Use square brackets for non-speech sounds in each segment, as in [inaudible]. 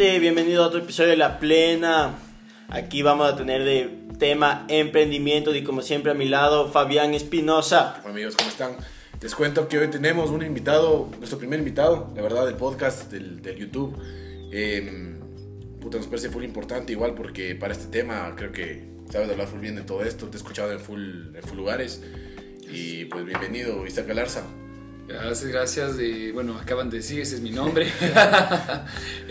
gente? Bienvenido a otro episodio de La Plena. Aquí vamos a tener de tema emprendimiento y como siempre a mi lado Fabián Espinosa. Amigos, ¿cómo están? Les cuento que hoy tenemos un invitado, nuestro primer invitado, la verdad, del podcast, del, del YouTube. Eh, puta, nos parece full importante igual porque para este tema creo que sabes hablar full bien de todo esto, te he escuchado en full, en full lugares. Y pues bienvenido, Isaac Galarza. Gracias, gracias. De, bueno, acaban de decir, ese es mi nombre. [laughs] [laughs]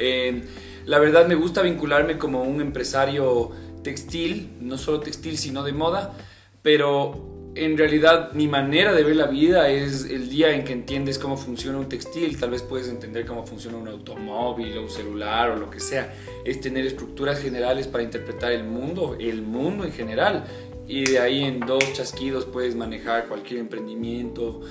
Eh, la verdad me gusta vincularme como un empresario textil, no solo textil, sino de moda, pero en realidad mi manera de ver la vida es el día en que entiendes cómo funciona un textil, tal vez puedes entender cómo funciona un automóvil o un celular o lo que sea, es tener estructuras generales para interpretar el mundo, el mundo en general, y de ahí en dos chasquidos puedes manejar cualquier emprendimiento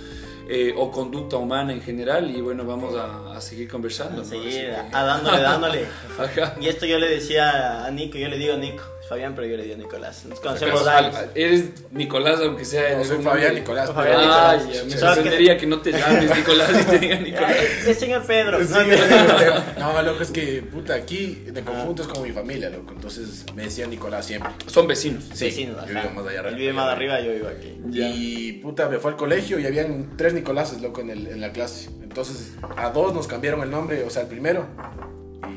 eh, o conducta humana en general y bueno, vamos a, a seguir conversando. que- a dándole, dándole. [laughs] Ajá. Y esto yo le decía a Nico, yo le digo a Nico, Fabián, pero yo le digo a Nicolás. Nos conocemos años. Eres Nicolás, aunque sea. No, soy Fabián. Nicolás. Fabián pero- Nicolás. Ay, me Solo que- sorprendería que no te llames Nicolás y te diga Ya, [laughs] Nicolás. señor Pedro. Sí, no, no, [laughs] no, loco, es que, puta, aquí de conjunto es como mi familia, loco. Entonces me decía Nicolás siempre. Son vecinos. Sí, Vecinos, yo vivo más allá Él arriba. vive más arriba, yo vivo aquí. Ya. Y puta, me fue al colegio y habían tres Nicoláses, loco, en, el, en la clase. Entonces a dos nos cambiaron el nombre, o sea, el primero.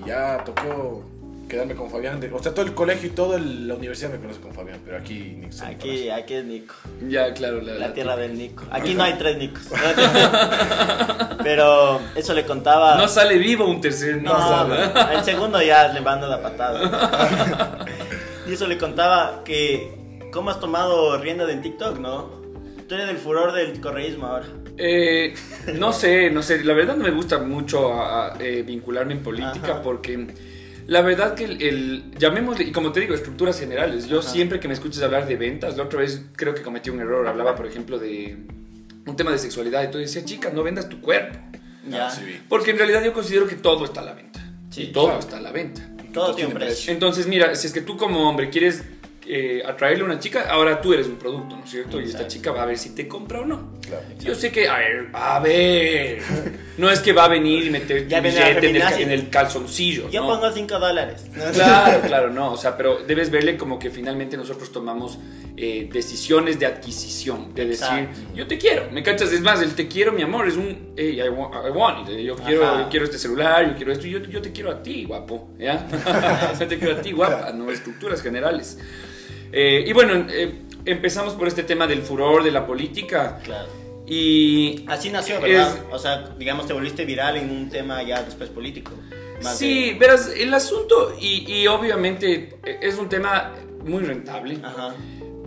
Y ya tocó quedarme con Fabián. de- o sea, todo el colegio y toda el- la universidad me conoce con Fabián, pero aquí ni soy Aquí, aquí es Nico. Ya, claro. La, La tierra del Nico. Aquí no hay tres Nicos. [laughs] Pero eso le contaba. No sale vivo un tercer Nico. No, el segundo ya le mando la patada. [laughs] y eso le contaba que. ¿Cómo has tomado rienda del TikTok, no? Tú eres del furor del correísmo ahora. Eh, no sé, no sé. La verdad no me gusta mucho a- a, eh, vincularme en política Ajá. porque la verdad que el, el- llamémosle, y como te digo, estructuras generales. Yo Ajá. siempre que me escuches hablar de ventas, la otra vez creo que cometí un error. Hablaba, por ejemplo, de un tema de sexualidad. Y tú decías, chica, no vendas tu cuerpo. Ya. Ah. Porque en realidad yo considero que todo está a la venta. Sí, y todo claro. está a la venta. Todo tiene un precio. Entonces, mira, si es que tú como hombre quieres eh, atraerle a una chica, ahora tú eres un producto, ¿no es cierto? Y esta chica va a ver si te compra o no. Claro. Yo sé que, a ver, a ver. No es que va a venir y meter Ya tu billete en el, feminazi. en el calzoncillo. Yo ¿no? pongo 5 dólares. [laughs] Claro, claro, no. O sea, pero debes verle como que finalmente nosotros tomamos eh, decisiones de adquisición. De decir, Exacto. yo te quiero. ¿Me cachas? Es más, el te quiero, mi amor, es un. Hey, I want, I want it. Yo quiero, yo quiero este celular, yo quiero esto. Yo, yo te quiero a ti, guapo. ¿Ya? [laughs] [laughs] yo te quiero a ti, guapa. No estructuras generales. Eh, y bueno, eh, empezamos por este tema del furor, de la política. Claro. Y Así nació, ¿verdad? Es- O sea, digamos, te volviste viral en un tema ya después político. Más Sí, de- verás, el asunto, y, y obviamente eh, es un tema muy rentable, Ajá.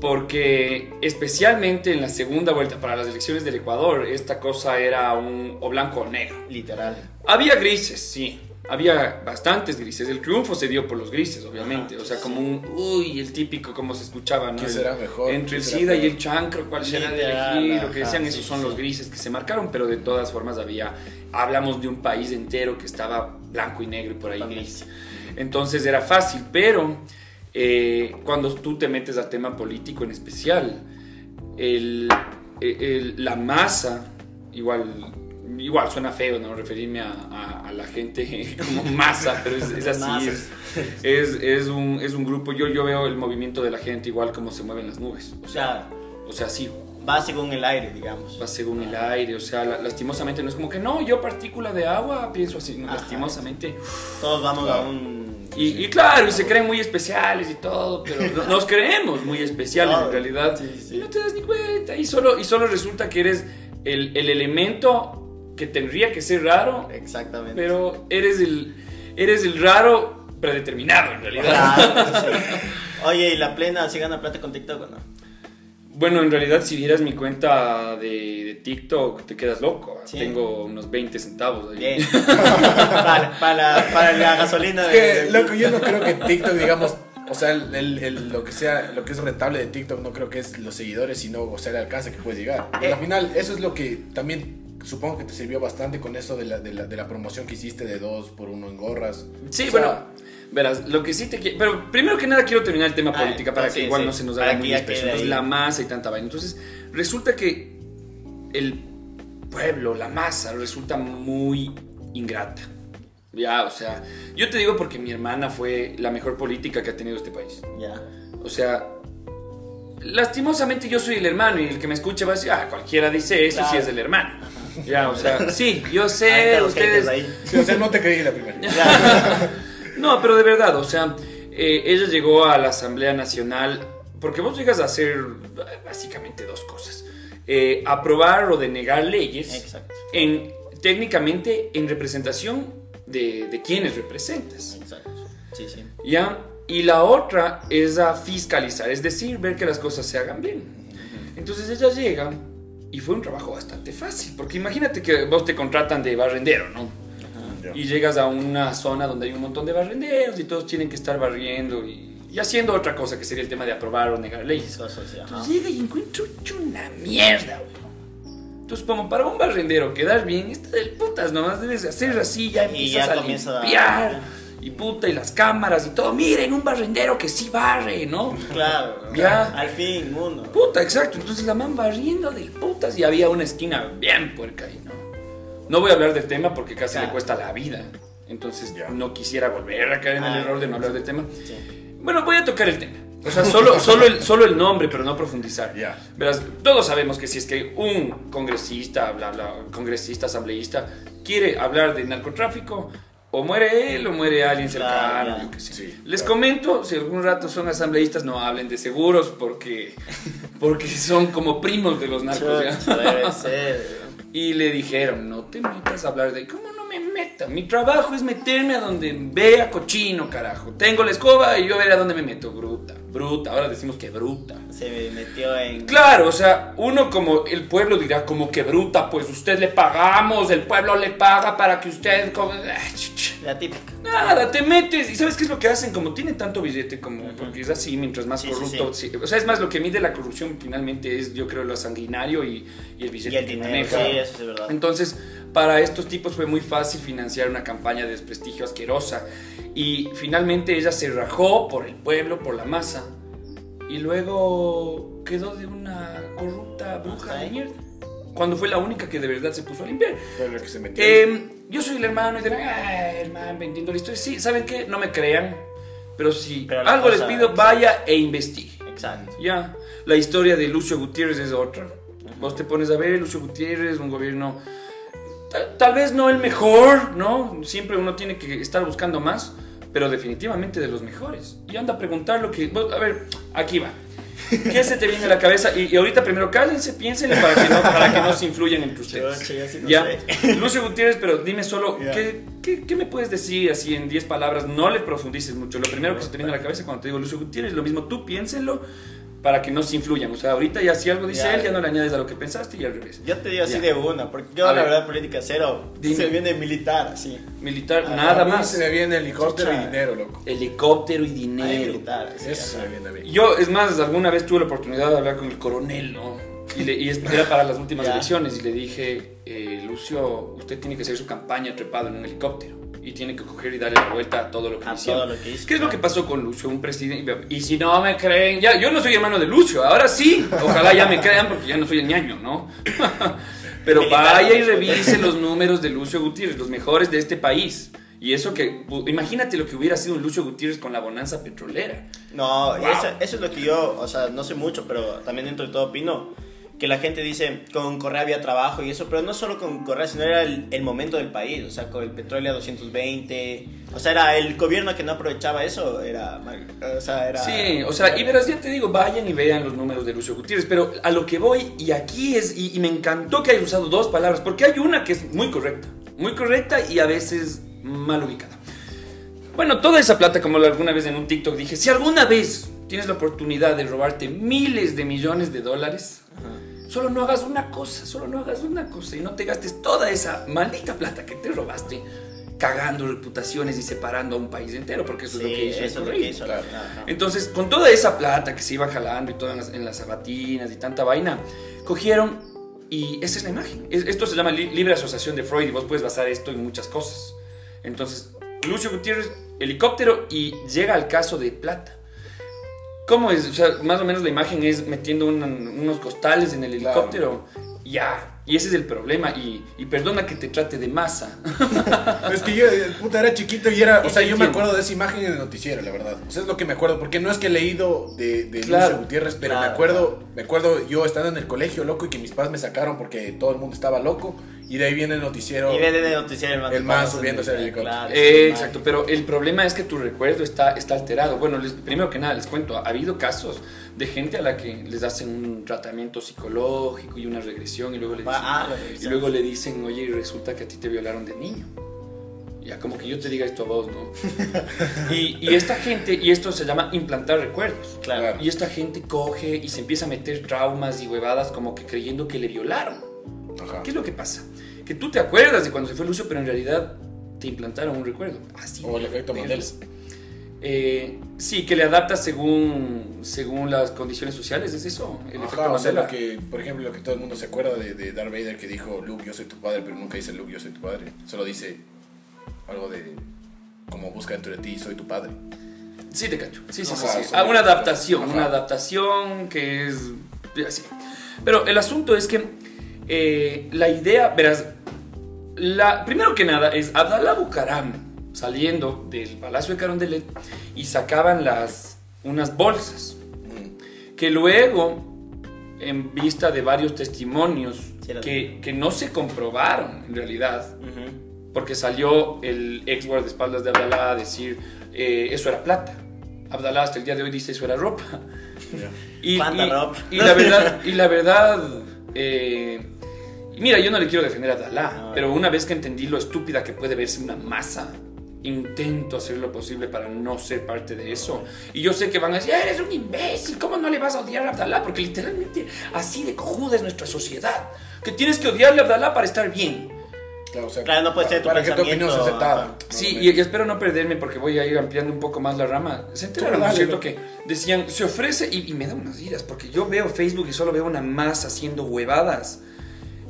porque especialmente en la segunda vuelta para las elecciones del Ecuador, esta cosa era un o blanco o negro. Literal. Había grises, sí, había bastantes grises. El triunfo se dio por los grises, obviamente. Ajá, o sea, sí. como un, uy, el típico, como se escuchaba, ¿no? ¿Qué será mejor? Entre el ¿Qué será SIDA y el chancro, ¿cuál será de elegir? Lo que ajá, decían, sí, esos son sí. los grises que se marcaron, pero de todas formas había, hablamos de un país entero que estaba blanco y negro y por ahí gris. Entonces era fácil, pero eh, cuando tú te metes al tema político en especial, el- el- la masa, igual, igual suena feo, ¿no? Referirme a, a- a la gente [laughs] como masa, pero es, es [laughs] así. Es, es, es un, es un grupo, yo, yo veo el movimiento de la gente igual como se mueven las nubes. O sea, O sea, sí, va según el aire, digamos. va según el aire, o sea, la- lastimosamente no es como que no, yo partícula de agua pienso así, no, Ajá. lastimosamente. Todos vamos a Claro. un. Y, y claro, y se creen muy especiales y todo, pero no- [laughs] nos creemos muy especiales Claro. en realidad. Sí, sí. Y no te das ni cuenta. Y solo, y solo resulta que eres el, el elemento que tendría que ser raro, Exactamente. pero eres el, eres el raro predeterminado en realidad. Claro, sí. [laughs] Oye, ¿y la plena si gana plata con TikTok o no? Bueno, en realidad, si vieras mi cuenta de, de TikTok, te quedas loco. Sí. Tengo unos 20 centavos ahí. Bien. [laughs] para, para, para la gasolina Es de. que, de- loco, yo no creo que TikTok, digamos, o sea, el, el- el- lo que sea, lo que es rentable de TikTok no creo que es los seguidores, sino, o sea, el alcance que puedes llegar. Y Eh. al final, eso es lo que también supongo que te sirvió bastante con eso de la, de la, de la promoción que hiciste de dos por uno en gorras. Sí, O sea, bueno, verás, lo que sí te quiero. Pero primero que nada quiero terminar el tema Ah, política para sí, que igual sí. no se nos haga muy espeso. Entonces, la masa y tanta vaina. Entonces, resulta que el pueblo, la masa, resulta muy ingrata. Ya, o sea, yo te digo porque mi hermana fue la mejor política que ha tenido este país. Ya. O sea, lastimosamente yo soy el hermano y el que me escucha va a decir, ah, cualquiera dice eso si Claro. es el hermano. Ya, o sea, sí, yo sé, ustedes... Sí, o sea, no te creí la primera. [laughs] No, pero de verdad, o sea, eh, ella llegó a la Asamblea Nacional porque vos llegas a hacer básicamente dos cosas. Eh, aprobar o denegar leyes Exacto. en, técnicamente en representación de, de quienes representas. Exacto. Sí, sí. ¿Ya? Y la otra es a fiscalizar, es decir, ver que las cosas se hagan bien. Entonces ella llega y fue un trabajo bastante fácil, porque imagínate que vos te contratan de barrendero, ¿no? Y llegas a una zona donde hay un montón de barrenderos y todos tienen que estar barriendo y, y haciendo otra cosa que sería el tema de aprobar o negar leyes. Ajá. Entonces llega y encuentro una mierda, güey. Entonces, como para un barrendero quedar bien, está del putas, nomás debes hacer así, ya Y empiezas ya a comienza a- limpiar. Y puta, y las cámaras y todo. Miren, un barrendero que sí barre, ¿no? Claro. Ya. Al fin, uno. Puta, exacto. Entonces la man barriendo del putas y había una esquina bien puerca ahí, ¿no? No voy a hablar del tema porque casi Claro. le cuesta la vida. Entonces Ya. no quisiera volver a caer en el Ah. error de no hablar del tema. Sí. Bueno, voy a tocar el tema. O sea, solo, [laughs] solo, el, solo el nombre, pero no profundizar. Ya. Verás, todos sabemos que si es que un congresista, bla, bla, congresista, asambleísta, quiere hablar de narcotráfico, o muere él o muere alguien cercano, yo qué sé. Sí, Les claro. comento, si algún rato son asambleístas, no hablen de seguros porque, [laughs] porque son como primos de los narcos. Debe ser. [laughs] Y le dijeron, no te metas a hablar de... ¿Cómo no meta? Mi trabajo es meterme a donde vea cochino, carajo. Tengo la escoba y yo veré a dónde me meto. Bruta, bruta. Ahora decimos que bruta. Se metió en. Claro, o sea, uno como el pueblo dirá como que bruta, pues usted le pagamos, el pueblo le paga para que usted... La típica. Nada, te metes y ¿sabes qué es lo que hacen? Como tienen tanto billete, como porque es así, mientras más Sí, sí, corrupto... sí. O sea, es más, lo que mide la corrupción finalmente es, yo creo, lo sanguinario y, y el billete Y el que dinero. maneja. Sí, eso es verdad. Entonces, para estos tipos fue muy fácil financiar una campaña de desprestigio asquerosa. Y finalmente ella se rajó por el pueblo, por la masa. Y luego quedó de una corrupta bruja de mierda. Cuando fue la única que de verdad se puso a limpiar. Pero que se metió. Eh, yo soy el hermano y dirán, ah, hermano, vendiendo la historia. Sí, ¿saben qué? No me crean. Pero si Pero algo les cosa- pido, vaya e investigue. Exacto. Ya, la historia de Lucio Gutiérrez es otra. Vos te pones a ver, Lucio Gutiérrez, un gobierno ta- tal vez no el mejor, ¿no? Siempre uno tiene que estar buscando más, pero definitivamente de los mejores. Y anda a preguntar lo que... A ver, aquí va. ¿Qué se te viene a la cabeza? Y, y ahorita primero cállense, piénsenle para que no, para que no se influyan entre ustedes. Sí no Ya, sé. Lucio Gutiérrez, pero dime solo. ¿qué, qué, qué me puedes decir así en 10 palabras? No le profundices mucho. Lo primero que se te viene a la cabeza cuando te digo Lucio Gutiérrez, lo mismo tú piénsenlo para que no se influyan. O sea, ahorita ya si algo dice Ya. él, ya no le añades a lo que pensaste y al revés. Yo te digo así de una, porque yo A la ver. verdad política cero. Dime. Se viene militar, así. Militar, nada A mí más. Se me viene helicóptero Chucha. y dinero, loco. Helicóptero y dinero. militar. así, Eso se me viene a mí. Yo, es más, alguna vez tuve la oportunidad de hablar con el coronel, ¿no? Y, le- y es- era para las últimas elecciones y le dije, eh, Lucio, usted tiene que hacer su campaña trepado en un helicóptero y tiene que coger y darle la vuelta a todo lo que A hicieron. todo lo que hizo. ¿Qué es lo que pasó con Lucio? Un presidente. Y si no me creen, ya, yo no soy hermano de Lucio, ahora sí. Ojalá ya me crean porque ya no soy el ñaño, ¿no? [laughs] Pero vaya y revise los números de Lucio Gutiérrez, los mejores de este país. Y eso que, imagínate lo que hubiera sido un Lucio Gutiérrez con la bonanza petrolera. No, Wow. eso, eso es lo que yo, o sea, no sé mucho, pero también dentro de todo opino. Que la gente dice, con Correa había trabajo y eso, pero no solo con Correa, sino era el, el momento del país. O sea, con el petróleo a 220. O sea, era el gobierno que no aprovechaba eso, era. O sea, era. Sí, o sea, y verás, ya te digo, vayan y vean los números de Lucio Gutiérrez, pero a lo que voy, y aquí es, y me encantó que hayas usado dos palabras, porque hay una que es muy correcta, muy correcta y a veces mal ubicada. Bueno, toda esa plata, como alguna vez en un TikTok dije, si alguna vez tienes la oportunidad de robarte miles de millones de dólares, Ajá. solo no hagas una cosa, solo no hagas una cosa y no te gastes toda esa maldita plata que te robaste cagando reputaciones y separando a un país entero, porque eso es lo Sí, que hizo el eso es lo que hizo. claro. Ajá. Entonces, con toda esa plata que se iba jalando y todo en las, en las sabatinas y tanta vaina, cogieron y esa es la imagen. Es- Esto se llama li- libre asociación de Freud y vos puedes basar esto en muchas cosas. Entonces, Lucio Gutiérrez, helicóptero y llega al caso de plata. ¿Cómo es? O sea, más o menos la imagen es metiendo una- unos costales en el Claro. helicóptero. Ya. Y ese es el problema. Y, y perdona que te trate de masa. [laughs] Es que yo, eh, puta, era chiquito y era. O sea, yo me acuerdo de esa imagen en el noticiero, la verdad. O sea, es lo que me acuerdo. Porque no es que he leído de, de Claro. Lucio Gutiérrez, pero Claro, me acuerdo me acuerdo yo estando en el colegio, loco, y que mis padres me sacaron porque todo el mundo estaba loco. Y de ahí viene el noticiero. Y ven en el noticiero el man, El pasando subiéndose al helicóptero. claro, Eh, exacto, pero el problema es que tu recuerdo está, está alterado. Bueno, les- primero que nada, les cuento, ha habido casos de gente a la que les hacen un tratamiento psicológico y una regresión y luego le dicen, Ah, y luego le dicen oye, resulta que a ti te violaron de niño. Ya, como que yo te diga esto a vos, ¿no? [laughs] y, y esta gente, y esto se llama implantar recuerdos. Claro. Y esta gente coge y se empieza a meter traumas y huevadas como que creyendo que le violaron. Ajá. ¿Qué es lo que pasa? Que tú te acuerdas de cuando se fue Lucio, pero en realidad te implantaron un recuerdo. Así. O el efecto Mandela. Eh, sí, que le adaptas según, según las condiciones sociales, ¿es eso? El efecto Ajá, o sea, lo que, por ejemplo, lo que todo el mundo se acuerda de, de Darth Vader que dijo Luke, yo soy tu padre, pero nunca dice Luke, yo soy tu padre. Solo dice algo de como busca dentro de ti, soy tu padre. Sí, te cacho. Sí, sí, sí. Ajá, sí. sí. Ah, una adaptación, Ajá. una adaptación que es así. Pero el asunto es que eh, la idea, verás, la, primero que nada es Abdallah Bucaram saliendo del Palacio de Carondelet y sacaban las, unas bolsas Mm. que luego, en vista de varios testimonios que, que no se comprobaron en realidad, porque salió el ex guardaespaldas de Abdallah a decir eh, eso era plata. Abdallah hasta el día de hoy dice eso era ropa. Ya. [laughs] Y, ¿Cuánta y- ropa? y la verdad, y la verdad [laughs] eh, y mira, yo no le quiero defender a Abdallah, No, pero una vez que entendí lo estúpida que puede verse una masa, intento hacer lo posible para no ser parte de eso. Y yo sé que van a decir, eres un imbécil, ¿cómo no le vas a odiar a Abdallah? Porque literalmente así de cojuda es nuestra sociedad. Que tienes que odiarle a Abdallah para estar bien. Claro, o sea, Claro, no puede ser tu para que tu opinión sea aceptada. Sí, y, y espero no perderme porque voy a ir ampliando un poco más la rama. Se enteraron, ¿no es cierto? Que decían, se ofrece, y, y me da unas iras, porque yo veo Facebook y solo veo una masa haciendo huevadas.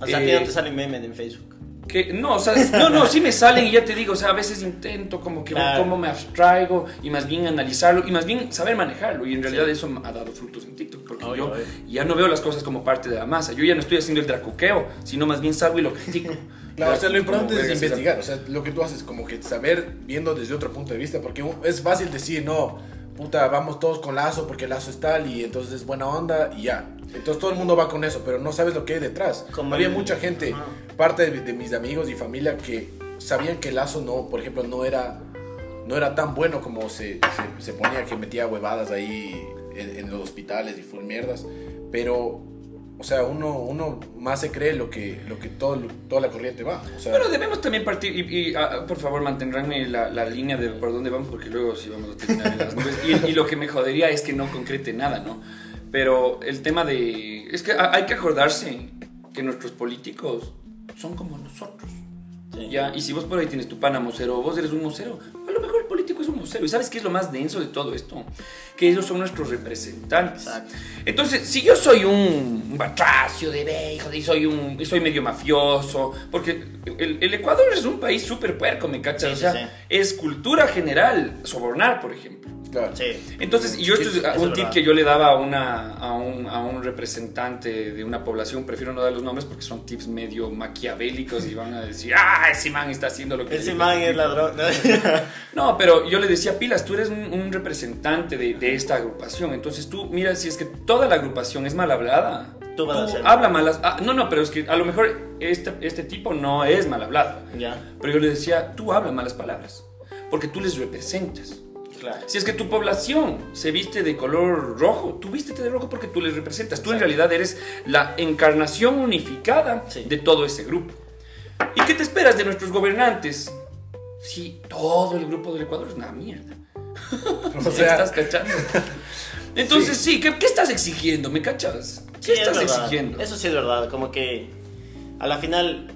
O sea, a ti Eh, no te salen memes en Facebook. Que, no, o sea, no, no, sí me salen y ya te digo, o sea, a veces intento como que Claro. cómo me abstraigo y más bien analizarlo y más bien saber manejarlo. Y en realidad eso me ha dado frutos en TikTok, porque Obvio, yo obvio. ya no veo las cosas como parte de la masa. Yo ya no estoy haciendo el dracuqueo, sino más bien salgo y lo critico. [laughs] Claro, o sea, lo importante es investigar, o sea, lo que tú haces, como que saber viendo desde otro punto de vista, porque es fácil decir, no, puta, vamos todos con Lazo porque Lazo es tal y entonces es buena onda y ya. Entonces todo el mundo va con eso, pero no sabes lo que hay detrás. Como Había el- mucha gente, Ajá. parte de, de mis amigos y familia, que sabían que Lazo no, por ejemplo, no era, no era tan bueno como se, se, se ponía que metía huevadas ahí en, en los hospitales y full mierdas, pero... O sea, uno, uno más se cree lo que, lo que todo, toda la corriente va. O sea, Pero debemos también partir, y, y, ah, por favor mantendránme la, la línea de por dónde vamos, porque luego sí vamos a terminar en las nubes. Y, y lo que me jodería es que no concrete nada, ¿no? Pero el tema de... Es que ha- hay que acordarse que nuestros políticos son como nosotros. Sí. Ya, y si vos por ahí tienes tu pana mocero, o vos eres un mocero, lo mejor el político es un mocero. ¿Y sabes qué es lo más denso de todo esto? Que ellos son nuestros representantes. Exacto. Entonces, si yo soy un, batracio de viejo, y soy, un, y soy medio mafioso, porque el, el Ecuador es un país súper puerco, ¿me cachas? Sí, o sea, sí, sí. es cultura general sobornar, por ejemplo. Claro. Sí. Entonces, y yo esto es es un tip que yo le daba a, una, a, un, a un representante de una población, prefiero no dar los nombres porque son tips medio maquiavélicos y van a decir, ah, ese man está haciendo lo que... Ese man es ladrón. [laughs] no, pero yo le decía, Pilas, tú eres un, un representante de, de esta agrupación. Entonces tú, mira, si es que toda la agrupación es mal hablada, Tú vas a hacer. habla malas. ah, no, no, pero es que a lo mejor este, este tipo no es mal hablado. ya, Pero yo le decía, tú habla malas palabras, porque tú les representas. Claro. Si es que tu población se viste de color rojo, tú vístete de rojo porque tú les representas. Tú en realidad eres la encarnación unificada Sí. de todo ese grupo. ¿Y qué te esperas de nuestros gobernantes? Si todo el grupo del Ecuador es una mierda. [laughs] O sea, ¿Estás cachando? [laughs] Entonces, sí, ¿qué, qué estás exigiendo? ¿Me cachas? ¿Qué es estás exigiendo? Eso sí es verdad, como que a la final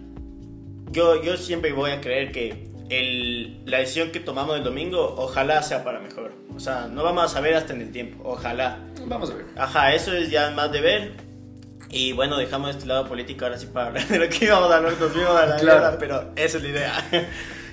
yo, yo siempre voy a creer que el, la decisión que tomamos el domingo ojalá sea para mejor. O sea, no vamos a saber hasta en el tiempo, ojalá. Vamos a ver. Ajá, eso es ya más de ver. Y bueno, dejamos este lado político ahora sí para hablar de lo que íbamos a hablar, nos fuimos a la Claro. mierda, pero esa es la idea. [laughs]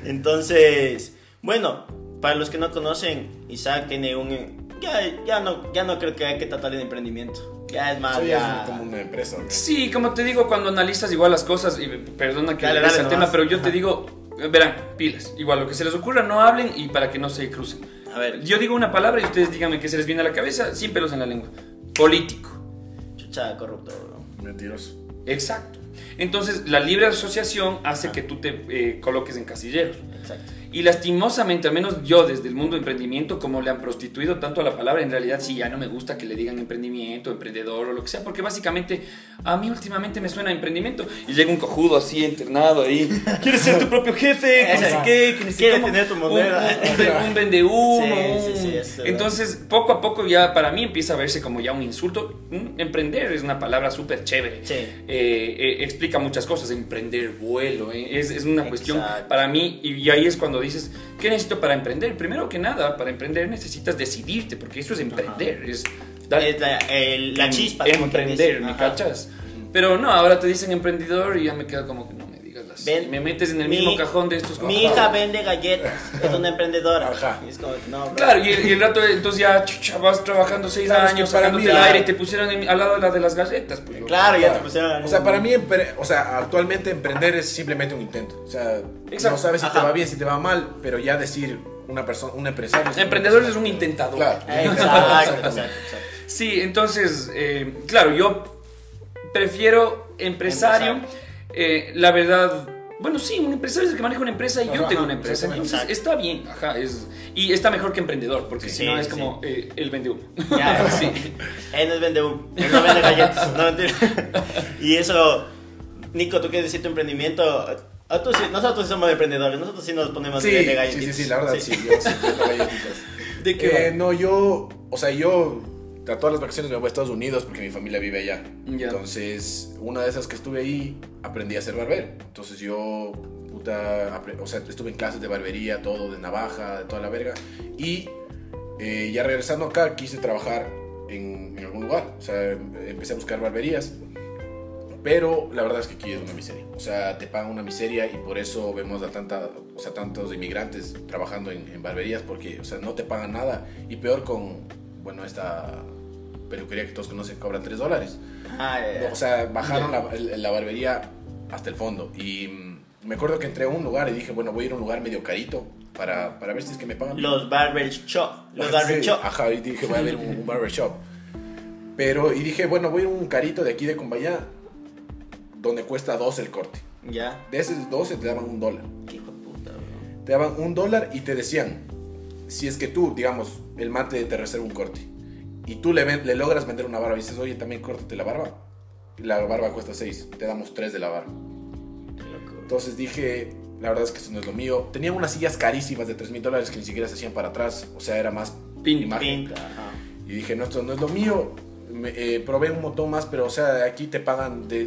Entonces, bueno, para los que no conocen, Isaac tiene un... Ya, ya, no, ya no creo que hay que tratar de emprendimiento. Ya es más, Eso ya ya. es como una empresa. ¿no? Sí, como te digo, cuando analizas igual las cosas, y perdona que dale al tema, pero yo te digo, verán, pilas, igual lo que se les ocurra, no hablen y para que no se crucen. A ver, Yo digo una palabra y ustedes díganme qué se les viene a la cabeza, sin pelos en la lengua. Político. chucha corrupto, bro. Mentiroso. Exacto. Entonces, la libre asociación hace que tú te eh, coloques en casilleros. Exacto. Y lastimosamente, al menos yo desde el mundo de emprendimiento, como le han prostituido tanto a la palabra, en realidad sí, ya no me gusta que le digan emprendimiento, emprendedor o lo que sea, porque básicamente a mí últimamente me suena a emprendimiento y llega un cojudo así internado ahí, [laughs] quieres ser tu propio jefe, no sé qué, que tener tu moneda. Un, [laughs] un, vende humo, Sí, sí, sí, es verdad. entonces poco a poco ya para mí empieza a verse como ya un insulto. Mm, Emprender es una palabra súper chévere. Eh, eh, explica muchas cosas, emprender vuelo, eh, es, es una cuestión Exacto. para mí y, y ahí es cuando dices, ¿qué necesito para emprender? Primero que nada, para emprender necesitas decidirte, porque eso es emprender, es dar- Es la, el- la em- chispa. emprender. ¿me Ajá. cachas? Pero no, ahora te dicen emprendedor y ya me queda como me. Ven, metes en el mi- mismo cajón de estos Mi hija vende galletas, es una emprendedora. Ajá. Y es como, no, bro. Claro, y el, y el rato, entonces ya chucha, vas trabajando seis Claro, años para sacándote mí el aire y te pusieron en- al lado de la de las galletas. Pues, Claro, ya te pusieron. O sea, para mí, o sea, actualmente emprender es simplemente un intento. O sea, Exacto. no sabes si te va bien, si te va mal, pero ya decir una persona, un empresario. es- Emprendedor es un intentador. Claro. Exacto, [laughs] exacto, exacto. Sí, entonces, eh, claro, yo prefiero empresario. Empresario. Eh, la verdad, bueno, sí, un empresario es el que maneja una empresa y yo tengo una empresa. Entonces, está bien, ajá, es, y está mejor que emprendedor, porque Sí, si no es sí. como eh, el vende humo. Ya, [laughs] sí. Él no vende humo, él no vende galletas, no mentira. Y eso, Nico, tú quieres decir tu emprendimiento. Nosotros sí somos emprendedores, nosotros sí nos ponemos Sí, de, de sí, galletitas. sí, sí, la verdad, sí, yo sí vendo galletitas. [laughs] ¿De qué Eh, no, yo, o sea, yo a todas las vacaciones me voy a Estados Unidos porque mi familia vive allá. Ya. Entonces, una de esas que estuve ahí, aprendí a ser barbero. Entonces yo, puta, o sea, estuve en clases de barbería, todo, de navaja, de toda la verga. Y eh, ya regresando acá, quise trabajar en, en algún lugar. O sea, empecé a buscar barberías. Pero la verdad es que aquí es una miseria. O sea, te pagan una miseria y por eso vemos a tanta, o sea, tantos inmigrantes trabajando en, en barberías porque, o sea, no te pagan nada. Y peor con, bueno, esta peluquería que todos conocen cobran 3 dólares. Ah, ya. O sea, bajaron la, el- la barbería hasta el fondo. Y mm, me acuerdo que entré a un lugar y dije, bueno, voy a ir a un lugar medio carito para, para ver si es que me pagan. Los barber shop, los Sí, barber shop. Ajá, y dije, voy a ver un, un barber shop. Pero, y dije, bueno, voy a ir a un carito de aquí de Cumbayá, donde cuesta 12 el corte. Ya. De esos 12 te daban un dólar. Qué hijo de puta, bro. Te daban un dólar y te decían, si es que tú, digamos, el mate te reserva un corte, y tú le, le logras vender una barba y dices, oye, también córtate la barba. Y la barba cuesta 6, te damos 3 de la barba. Entonces dije, la verdad es que esto no es lo mío. Tenía unas sillas carísimas de 3 mil dólares que ni siquiera se hacían para atrás, o sea, era más Pin- imagen. Pinta. Y dije, no, esto no es lo mío. Me, eh, probé un montón más, pero o sea, aquí te pagan de...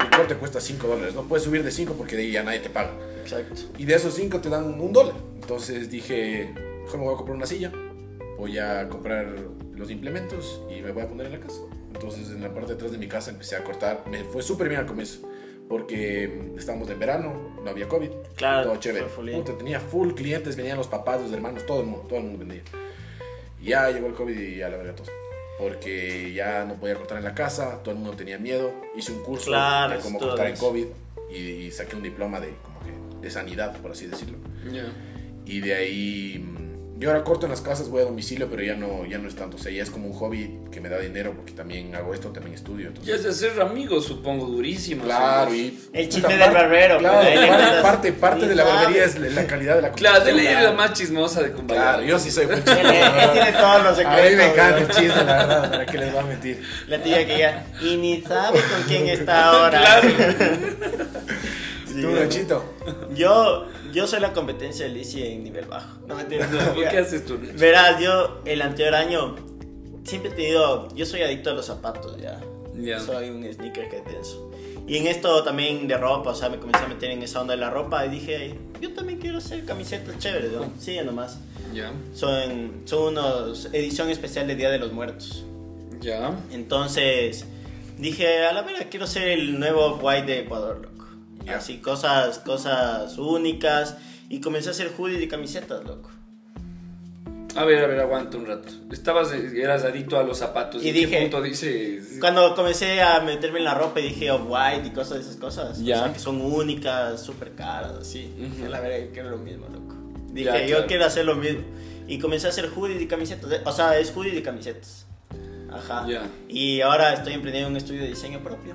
El corte cuesta 5 dólares. No puedes subir de 5 porque de ahí ya nadie te paga. Exacto. Y de esos 5 te dan un dólar. Entonces dije, mejor me voy a comprar una silla. Voy a comprar los implementos y me voy a poner en la casa. Entonces en la parte de atrás de mi casa empecé a cortar. Me fue súper bien al comienzo. Porque mm, estábamos en verano, no había COVID. Claro, todo chévere. Puta, tenía full clientes, venían los papás, los hermanos, todo el mundo, todo el mundo vendía. Y ya llegó el COVID y ya la verga todo. Porque ya no podía cortar en la casa, todo el mundo tenía miedo. Hice un curso Claro, de cómo cortar en. COVID y, y saqué un diploma de, como que, de sanidad, por así decirlo. Ya. Y de ahí, yo ahora corto en las casas, voy a domicilio, pero ya no, ya no es tanto. O sea, ya es como un hobby que me da dinero porque también hago esto, también estudio. Entonces, Ya es de hacer amigos, supongo, durísimo. Claro, y... El chiste del parte- barbero, Claro, pues, parte, parte, parte de la barbería es la la calidad de la Claro, de eres la más chismosa de Cumbayá. Claro, yo sí soy muy la verdad. tiene todos los A secretos. mí me encanta el chisme, la verdad, ¿para qué les voy a mentir? La tía que ya. Y ni sabe con quién está ahora. Claro. [laughs] Sí, Tú, bro. Nachito. Yo, yo soy la competencia de Lizzie en nivel bajo. No. [laughs] ¿Por qué haces tú? Nacho? Verás, yo el anterior año siempre he tenido. Yo soy adicto a los zapatos ya. Ya. Soy un sneaker que tenso. Y en esto también de ropa, o sea, me comencé a meter en esa onda de la ropa y dije, yo también quiero hacer camisetas chéveres, ¿no? Sí, nomás. Ya. Son, son unos edición especial de Día de los Muertos. Ya. Entonces dije, a la vera, quiero ser el nuevo white de Ecuador, Ya. Así, cosas, cosas únicas. Y comencé a hacer hoodies y camisetas, loco. A ver, a ver, aguanta un rato. Estabas, eh, eras adicto a los zapatos. Y ¿En qué dije- punto dices? Cuando comencé a meterme en la ropa y dije off-white y cosas de esas cosas. Ya. O sea, que son únicas, súper caras, así. Ujú. Dije, la verdad, quiero lo mismo, loco. Dije, Ya, yo claro. quiero hacer lo mismo. Y comencé a hacer hoodies y camisetas. O sea, es hoodies y camisetas. Ajá. Ya. Y ahora estoy emprendiendo un estudio de diseño propio.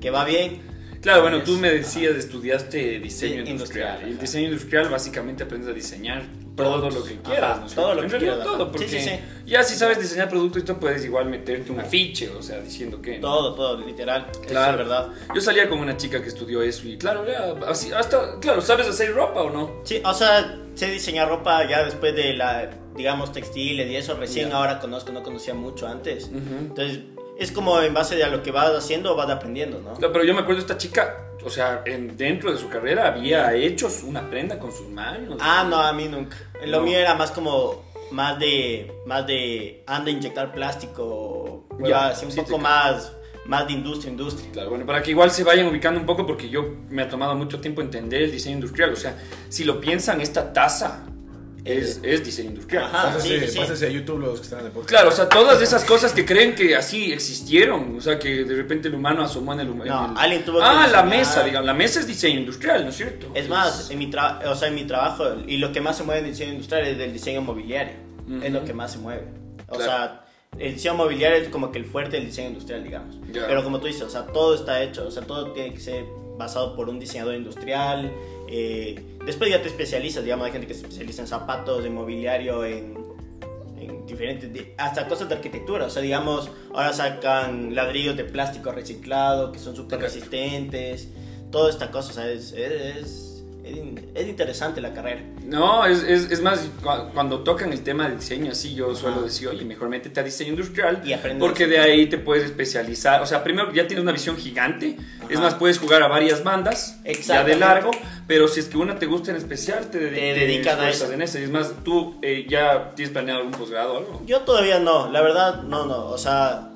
Que va bien. Claro, bueno, tú me decías, estudiaste diseño Sí, industrial. industrial, Y el diseño industrial básicamente aprendes a diseñar todo lo que quieras. ¿no todo lo En que realidad quieras, todo, porque Sí, sí, ya si sabes diseñar producto, esto puedes igual meterte un afiche, o sea, diciendo que... Todo, todo, literal. Eso Claro. es verdad. Yo salía con una chica que estudió eso y claro, ya, así, hasta, claro, ¿sabes hacer ropa o no? Sí, o sea, sé diseñar ropa ya después de la, digamos, textiles y eso. Recién Ya. ahora conozco, no conocía mucho antes. Ujú. Entonces, es como en base de a lo que vas haciendo, vas aprendiendo, ¿no? Pero yo me acuerdo esta chica, o sea, en, dentro de su carrera había hecho una prenda con sus manos. Ah, no, a mí nunca. Lo No. mío era más como, más de, más de, anda a inyectar plástico, Bueno, ya, así un sí poco más, más de industria, industria. Claro, bueno, para que igual se vayan ubicando un poco, porque yo me ha tomado mucho tiempo entender el diseño industrial. O sea, si lo piensan, esta taza es, es diseño industrial. Ajá. Pásense, sí, sí, a YouTube los que están en el podcast. Claro, o sea, todas esas cosas que creen que así existieron, o sea, que de repente el humano asomó en el humano. No, alguien tuvo que Ah, la mesa, digamos, la mesa es diseño industrial, ¿no es cierto? Es más, en mi, tra- o sea, en mi trabajo, y lo que más se mueve en el diseño industrial es del diseño mobiliario. Es lo que más se mueve. O Claro. sea, el diseño mobiliario es como que el fuerte del diseño industrial, digamos. Ya. Pero como tú dices, o sea, todo está hecho, o sea, todo tiene que ser basado por un diseñador industrial. Eh, después ya te especializas, digamos, hay gente que se especializa en zapatos, en mobiliario, en, en diferentes, di- hasta cosas de arquitectura. O sea, digamos, ahora sacan ladrillos de plástico reciclado que son súper resistentes. Toda esta cosa, o sea, es, es, es, in- es interesante la carrera. No, es, es, es más, cu- cuando tocan el tema de diseño así, yo suelo Ajá. decir, oye, mejor métete a diseño industrial, Y porque de ahí te puedes especializar. O sea, primero ya tienes una visión gigante, es más, puedes jugar a varias bandas, ya de largo, pero si es que una te gusta en especial, te, dedi- Te te dedicas a eso. en eso. Y es más, tú eh, ya tienes planeado algún posgrado o algo. Yo todavía no, la verdad, no, no. O sea,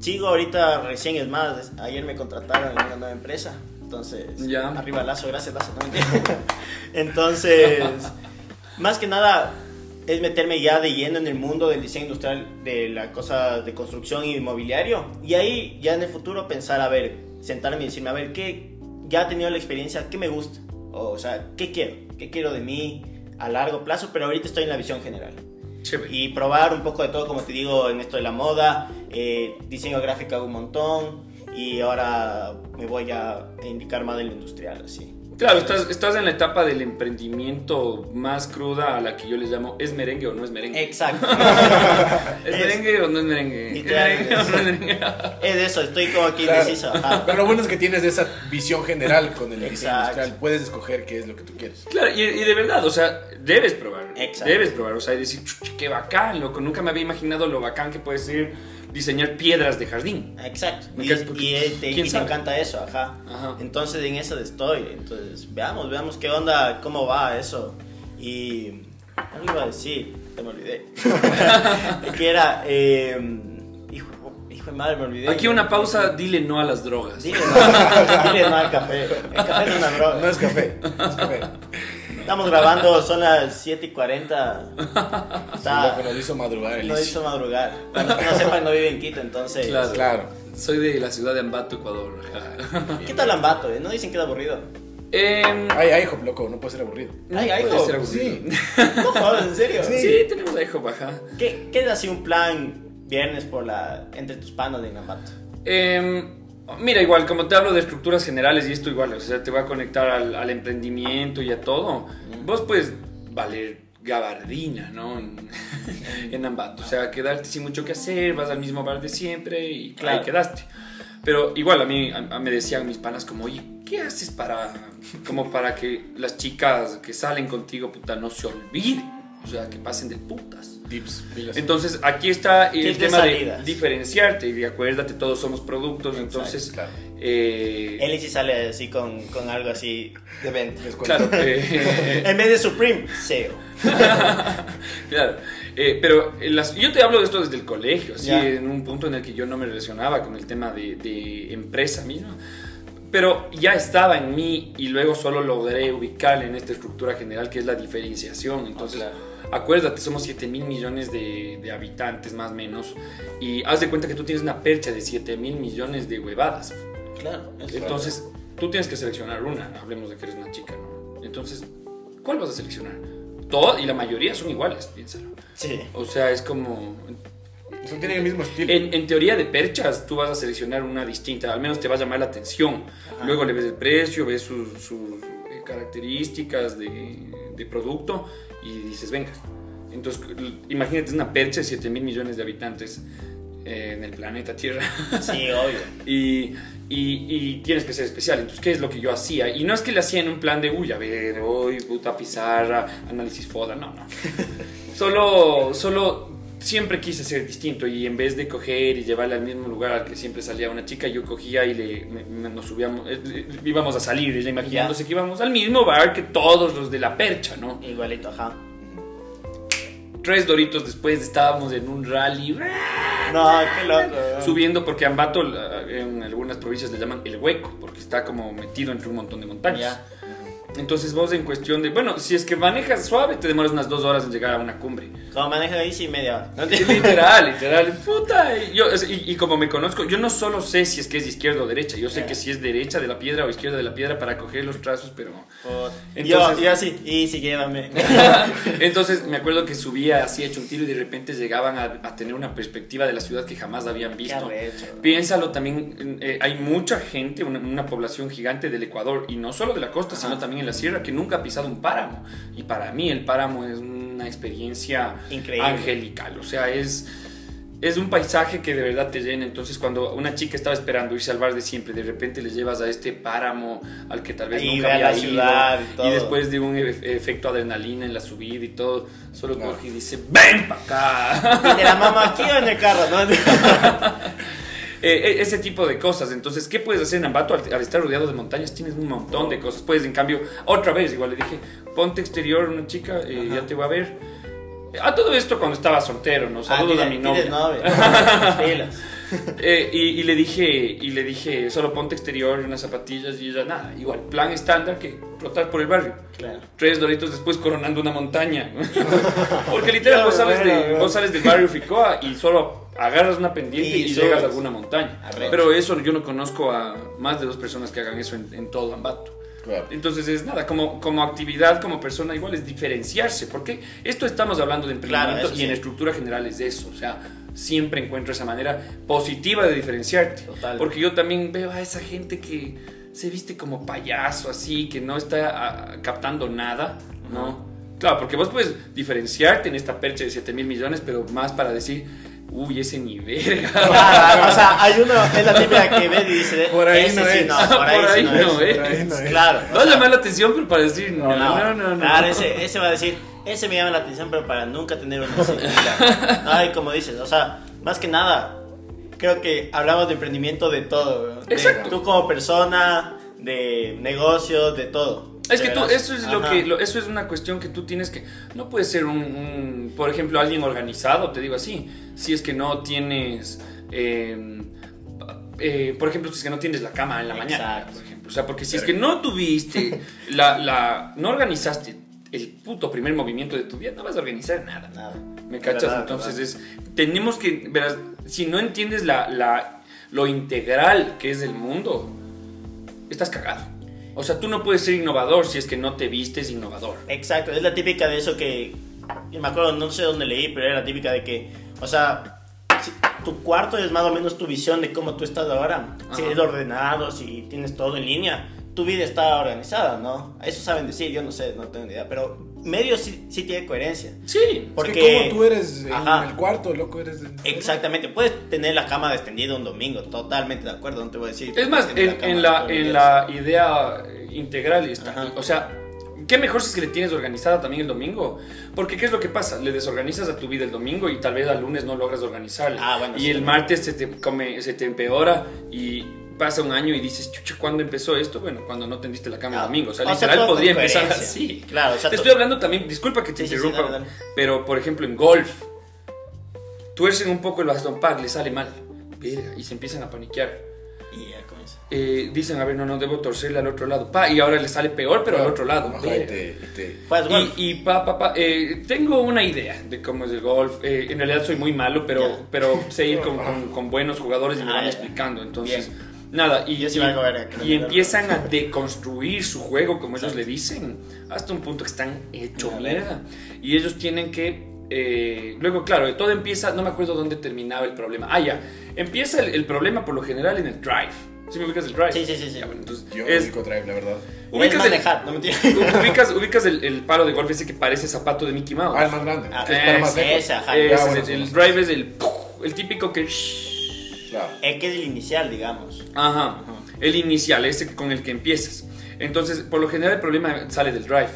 sigo ahorita recién, es más, ayer me contrataron en una nueva empresa. Entonces, Ya. arriba Lazo, gracias Lazo. [laughs] Entonces, más que nada, es meterme ya de lleno en el mundo del diseño industrial, de la cosa de construcción y inmobiliario. Y ahí, ya en el futuro, pensar, a ver, sentarme y decirme, a ver, ¿qué, ya he tenido la experiencia, ¿qué me gusta? O, sea, ¿qué quiero? ¿Qué quiero de mí a largo plazo? Pero ahorita estoy en la visión general Chévere. y probar un poco de todo, como te digo, en esto de la moda, eh, diseño gráfico hago un montón y ahora me voy a indicar más del industrial, así. Claro, estás, estás en la etapa del emprendimiento más cruda a la que yo les llamo, ¿es merengue o no es merengue? Exacto. [laughs] ¿Es es- merengue o no es merengue? [laughs] ¿Es merengue o no es merengue? es de eso, estoy como aquí Claro. indeciso. ajá. Pero lo bueno es que tienes esa visión general con el diseño industrial. Puedes escoger qué es lo que tú quieres. Claro, y, y de verdad, o sea, debes probar. Exacto. Debes probar, o sea, y decir, "Chuch, qué bacán, loco. Nunca me había imaginado lo bacán que puede ser diseñar piedras de jardín. Exacto. Y, y, te, ¿quién y te encanta eso, ajá. Ajá. Entonces en eso estoy. Entonces veamos, veamos qué onda, cómo va eso. Y algo iba a decir, te me olvidé. [laughs] que era, eh, hijo, hijo de madre, me olvidé. Aquí una pausa, dile no a las drogas. Dile no, dile no al café. El café no es una droga. No es café, no es café. [laughs] Estamos grabando, son las 7 y 40. Lo Está, que nos hizo madrugar el hizo madrugar. Que no sepan, no vive en Quito, entonces. Claro. Claro. Soy de la ciudad de Ambato, Ecuador. ¿Qué tal Ambato? eh? No dicen que es aburrido. Em, Ay, ay, hijo, loco, no puede ser aburrido. no Ay, ay, puede hijo, ser aburrido. No jodas, en serio. Sí, tenemos a hijo baja. ¿Qué, ¿Qué es así un plan viernes por la entre tus panos de Ambato? Em, mira, igual, como te hablo de estructuras generales y esto igual, o sea, te va a conectar al, al emprendimiento y a todo, vos puedes valer gabardina, ¿no? En, [laughs] en Ambato, o sea, quedarte sin mucho que hacer, vas al mismo bar de siempre y Claro. ahí quedaste. Pero igual a mí a- a- me decían mis panas como, oye, ¿qué haces para, como para que las chicas que salen contigo, puta, no se olviden? O sea, que pasen de putas. Tips. Entonces, aquí está el Tips de tema de salidas. diferenciarte. Y acuérdate, todos somos productos. Exacto, entonces, claro. eh, Él sí sale así con, con algo así de venta. Claro, eh, [laughs] En vez de Supreme, SEO. [laughs] claro. Eh, pero las- yo te hablo de esto desde el colegio, así, Ya. en un punto en el que yo no me relacionaba con el tema de, de empresa misma. Pero ya estaba en mí y luego solo logré ubicarle en esta estructura general que es la diferenciación. Entonces, Ah, claro. Acuérdate, somos 7 mil millones de, de habitantes más o menos, y haz de cuenta que tú tienes una percha de 7 mil millones de huevadas. Claro. es Entonces, tú tienes que seleccionar una, hablemos de que eres una chica, ¿no? Entonces, ¿cuál vas a seleccionar? Todas, y la mayoría son iguales, piénsalo. Sí. O sea, es como... No tienen el mismo estilo. En, en teoría de perchas, tú vas a seleccionar una distinta, al menos te va a llamar la atención. Ajá. Luego le ves el precio, ves sus, sus, eh, características de, de producto y dices, venga. Entonces, imagínate una percha de 7 mil millones de habitantes eh, en el planeta Tierra. [laughs] Sí, obvio. y, y, y tienes que ser especial. Entonces, ¿qué es lo que yo hacía? Y no es que le hacía en un plan de, uy, a ver, hoy, puta pizarra, análisis foda, no, no. [laughs] solo, solo siempre quise ser distinto y en vez de coger y llevarle al mismo lugar al que siempre salía una chica, yo cogía y le, me- me- nos subíamos, eh, eh, íbamos a salir, ella imaginándose que íbamos al mismo bar que todos los de la percha, ¿no? Igualito, ajá. Tres doritos después estábamos en un rally. No, qué loco. weón. subiendo porque Ambato en algunas provincias le llaman el hueco porque está como metido entre un montón de montañas. Ya. Entonces vos en cuestión de, bueno, si es que manejas suave te demoras unas dos horas en llegar a una cumbre. Como maneja ahí, sí, media hora. ¿No? literal, literal, puta. Y, yo, y, y como me conozco, yo no solo sé si es que es izquierda o derecha, yo sé que si es derecha de la piedra o izquierda de la piedra para coger los trazos, pero... Por- Entonces- yo, yo así, y sí, llévame. [laughs] Entonces me acuerdo que subía así hecho un tiro y de repente llegaban a, a tener una perspectiva de la ciudad que jamás habían visto. Piénsalo también, eh, hay mucha gente, una, una población gigante del Ecuador, y no solo de la costa, Ajá. sino también en la sierra, que nunca ha pisado un páramo. Y para mí el páramo es una experiencia Increíble. angelical, o sea, es, es un paisaje que de verdad te llena. Entonces cuando una chica estaba esperando irse al bar de siempre, de repente le llevas a este páramo al que tal vez Y nunca había la ido, ciudad y todo. y después de un efecto adrenalina en la subida y todo, solo Claro. coge y dice, ven para acá. Y de la mamá aquí o en el carro, ¿no? [laughs] Eh, eh, ese tipo de cosas. Entonces, ¿qué puedes hacer en Ambato al, al estar rodeado de montañas? Tienes un montón de cosas. Puedes, en cambio, otra vez, igual le dije, ponte exterior una chica, eh, ya te va a ver. A todo esto cuando estaba soltero, ¿no? Saludos Ah, a mi novia. [laughs] [laughs] Eh, y, y le dije, y le dije, solo ponte exterior, unas zapatillas y ella, nada. Igual, plan estándar que trotar por el barrio. Claro. Tres doritos después coronando una montaña. [laughs] [laughs] Porque literal, vos sales, de, vos sales del barrio Ficoa y solo agarras una pendiente Y y, llegas a alguna montaña. Arrecho. Pero eso yo no conozco a más de dos personas que hagan eso en, en todo Ambato. Claro. Entonces es nada, como, como actividad, como persona igual es diferenciarse, porque esto estamos hablando de emprendimiento Claro, y en sí. estructura general es eso, o sea, siempre encuentro esa manera positiva de diferenciarte. Total. Porque yo también veo a esa gente que se viste como payaso así, que no está ah, captando nada, ¿no? Claro, porque vos puedes diferenciarte en esta percha de 7 mil millones, pero más para decir, uy, ese ni verga. [laughs] Claro, o sea, hay uno, es la típica que ve y dice, Por ahí ese no sí, es. no, [laughs] por ahí, Por sí ahí no, no es. es. Por ahí no es. Claro. No o sea, llamar la atención, pero para decir, no, no, no, no, no. Claro, ese, ese va a decir, ese me llama la atención, pero para nunca tener una [laughs] seguridad. Ay, como dices, o sea, más que nada, creo que hablamos de emprendimiento de todo, weón. De Exacto. Tú como persona, de negocios, de todo. Es De que tú, eso es lo que, lo- eso es una cuestión que tú tienes que, no puedes ser un, un, por ejemplo, alguien organizado, te digo así, si es que no tienes, eh, eh, por ejemplo, si es que no tienes la cama en la mañana, Exacto. por ejemplo, o sea, porque si es que no tuviste, [laughs] la, la, no organizaste el puto primer movimiento de tu vida, no vas a organizar nada. Nada. ¿Me cachas? verdad, Entonces de es, tenemos que, verás, si no entiendes la, la- lo integral que es el mundo, estás cagado. O sea, tú no puedes ser innovador si es que no te vistes innovador. Exacto, es la típica de eso que. me acuerdo, no sé dónde leí, pero era la típica de que. O sea, si tu cuarto es más o menos tu visión de cómo tú estás ahora. Si Ajá. es ordenado, si tienes todo en línea, tu vida está organizada, ¿no? Eso saben decir, yo no sé, no tengo ni idea. Pero medio sí, sí tiene coherencia. Sí, Porque. Es que como tú eres en Ajá. el cuarto, loco, eres... de- Exactamente, puedes tener la cama extendida un domingo, totalmente de acuerdo, no te voy a decir. Es más, en, cama en la, en la idea eh, integral está. Ajá. O sea, qué mejor si es que le tienes organizada también el domingo. Porque ¿qué es lo que pasa? Le desorganizas a tu vida el domingo y tal vez al lunes no logras organizar. Ah, bueno, y sí, el también. martes se te, come, se te empeora y pasa un año y dices, chucha, ¿cuándo empezó esto? Bueno, cuando no tendiste la cama el domingo. O sea, o literal podría empezar así. Claro, o sea, Te to- estoy hablando también, disculpa que te Sí, sí, sí, interrumpa, dale, dale. pero por ejemplo en golf, tuercen un poco el bastón pack, le sale mal. Y se empiezan a paniquear. Y ya comienza. eh, dicen, a ver, no, no debo torcerle al otro lado. Pa, y ahora le sale peor, pero al otro lado. Ajá, y te- y te- Pues, golf. Y, y pa, pa, pa, eh, tengo una idea de cómo es el golf. Eh, en realidad soy muy malo, pero, pero sé ir con, [laughs] con- con buenos jugadores y me Ah, van ya. explicando. Entonces, Bien. Nada. Y, sí y- y me empiezan a deconstruir su juego, como ellos le dicen, hasta un punto que están hecho mierda. Y ellos tienen que. eh, luego, claro, todo empieza. No me acuerdo dónde terminaba el problema. Ah, ya. Empieza el, el problema por lo general en el drive. ¿Sí me ubicas el drive? Sí, sí, sí, sí. Ya, bueno, entonces, Yo es- ubico drive, la verdad. Es ubicas el, manejar, no mentira. [laughs] ubicas, ubicas el, el palo de golf ese que parece zapato de Mickey Mouse. Ah, el más grande. Ah, es para más ese, ajá. Ese Ya, es bueno, el, el drive es el, el típico que... Claro. Es que es el inicial, digamos. Ajá, el inicial, ese con el que empiezas. Entonces, por lo general el problema sale del drive.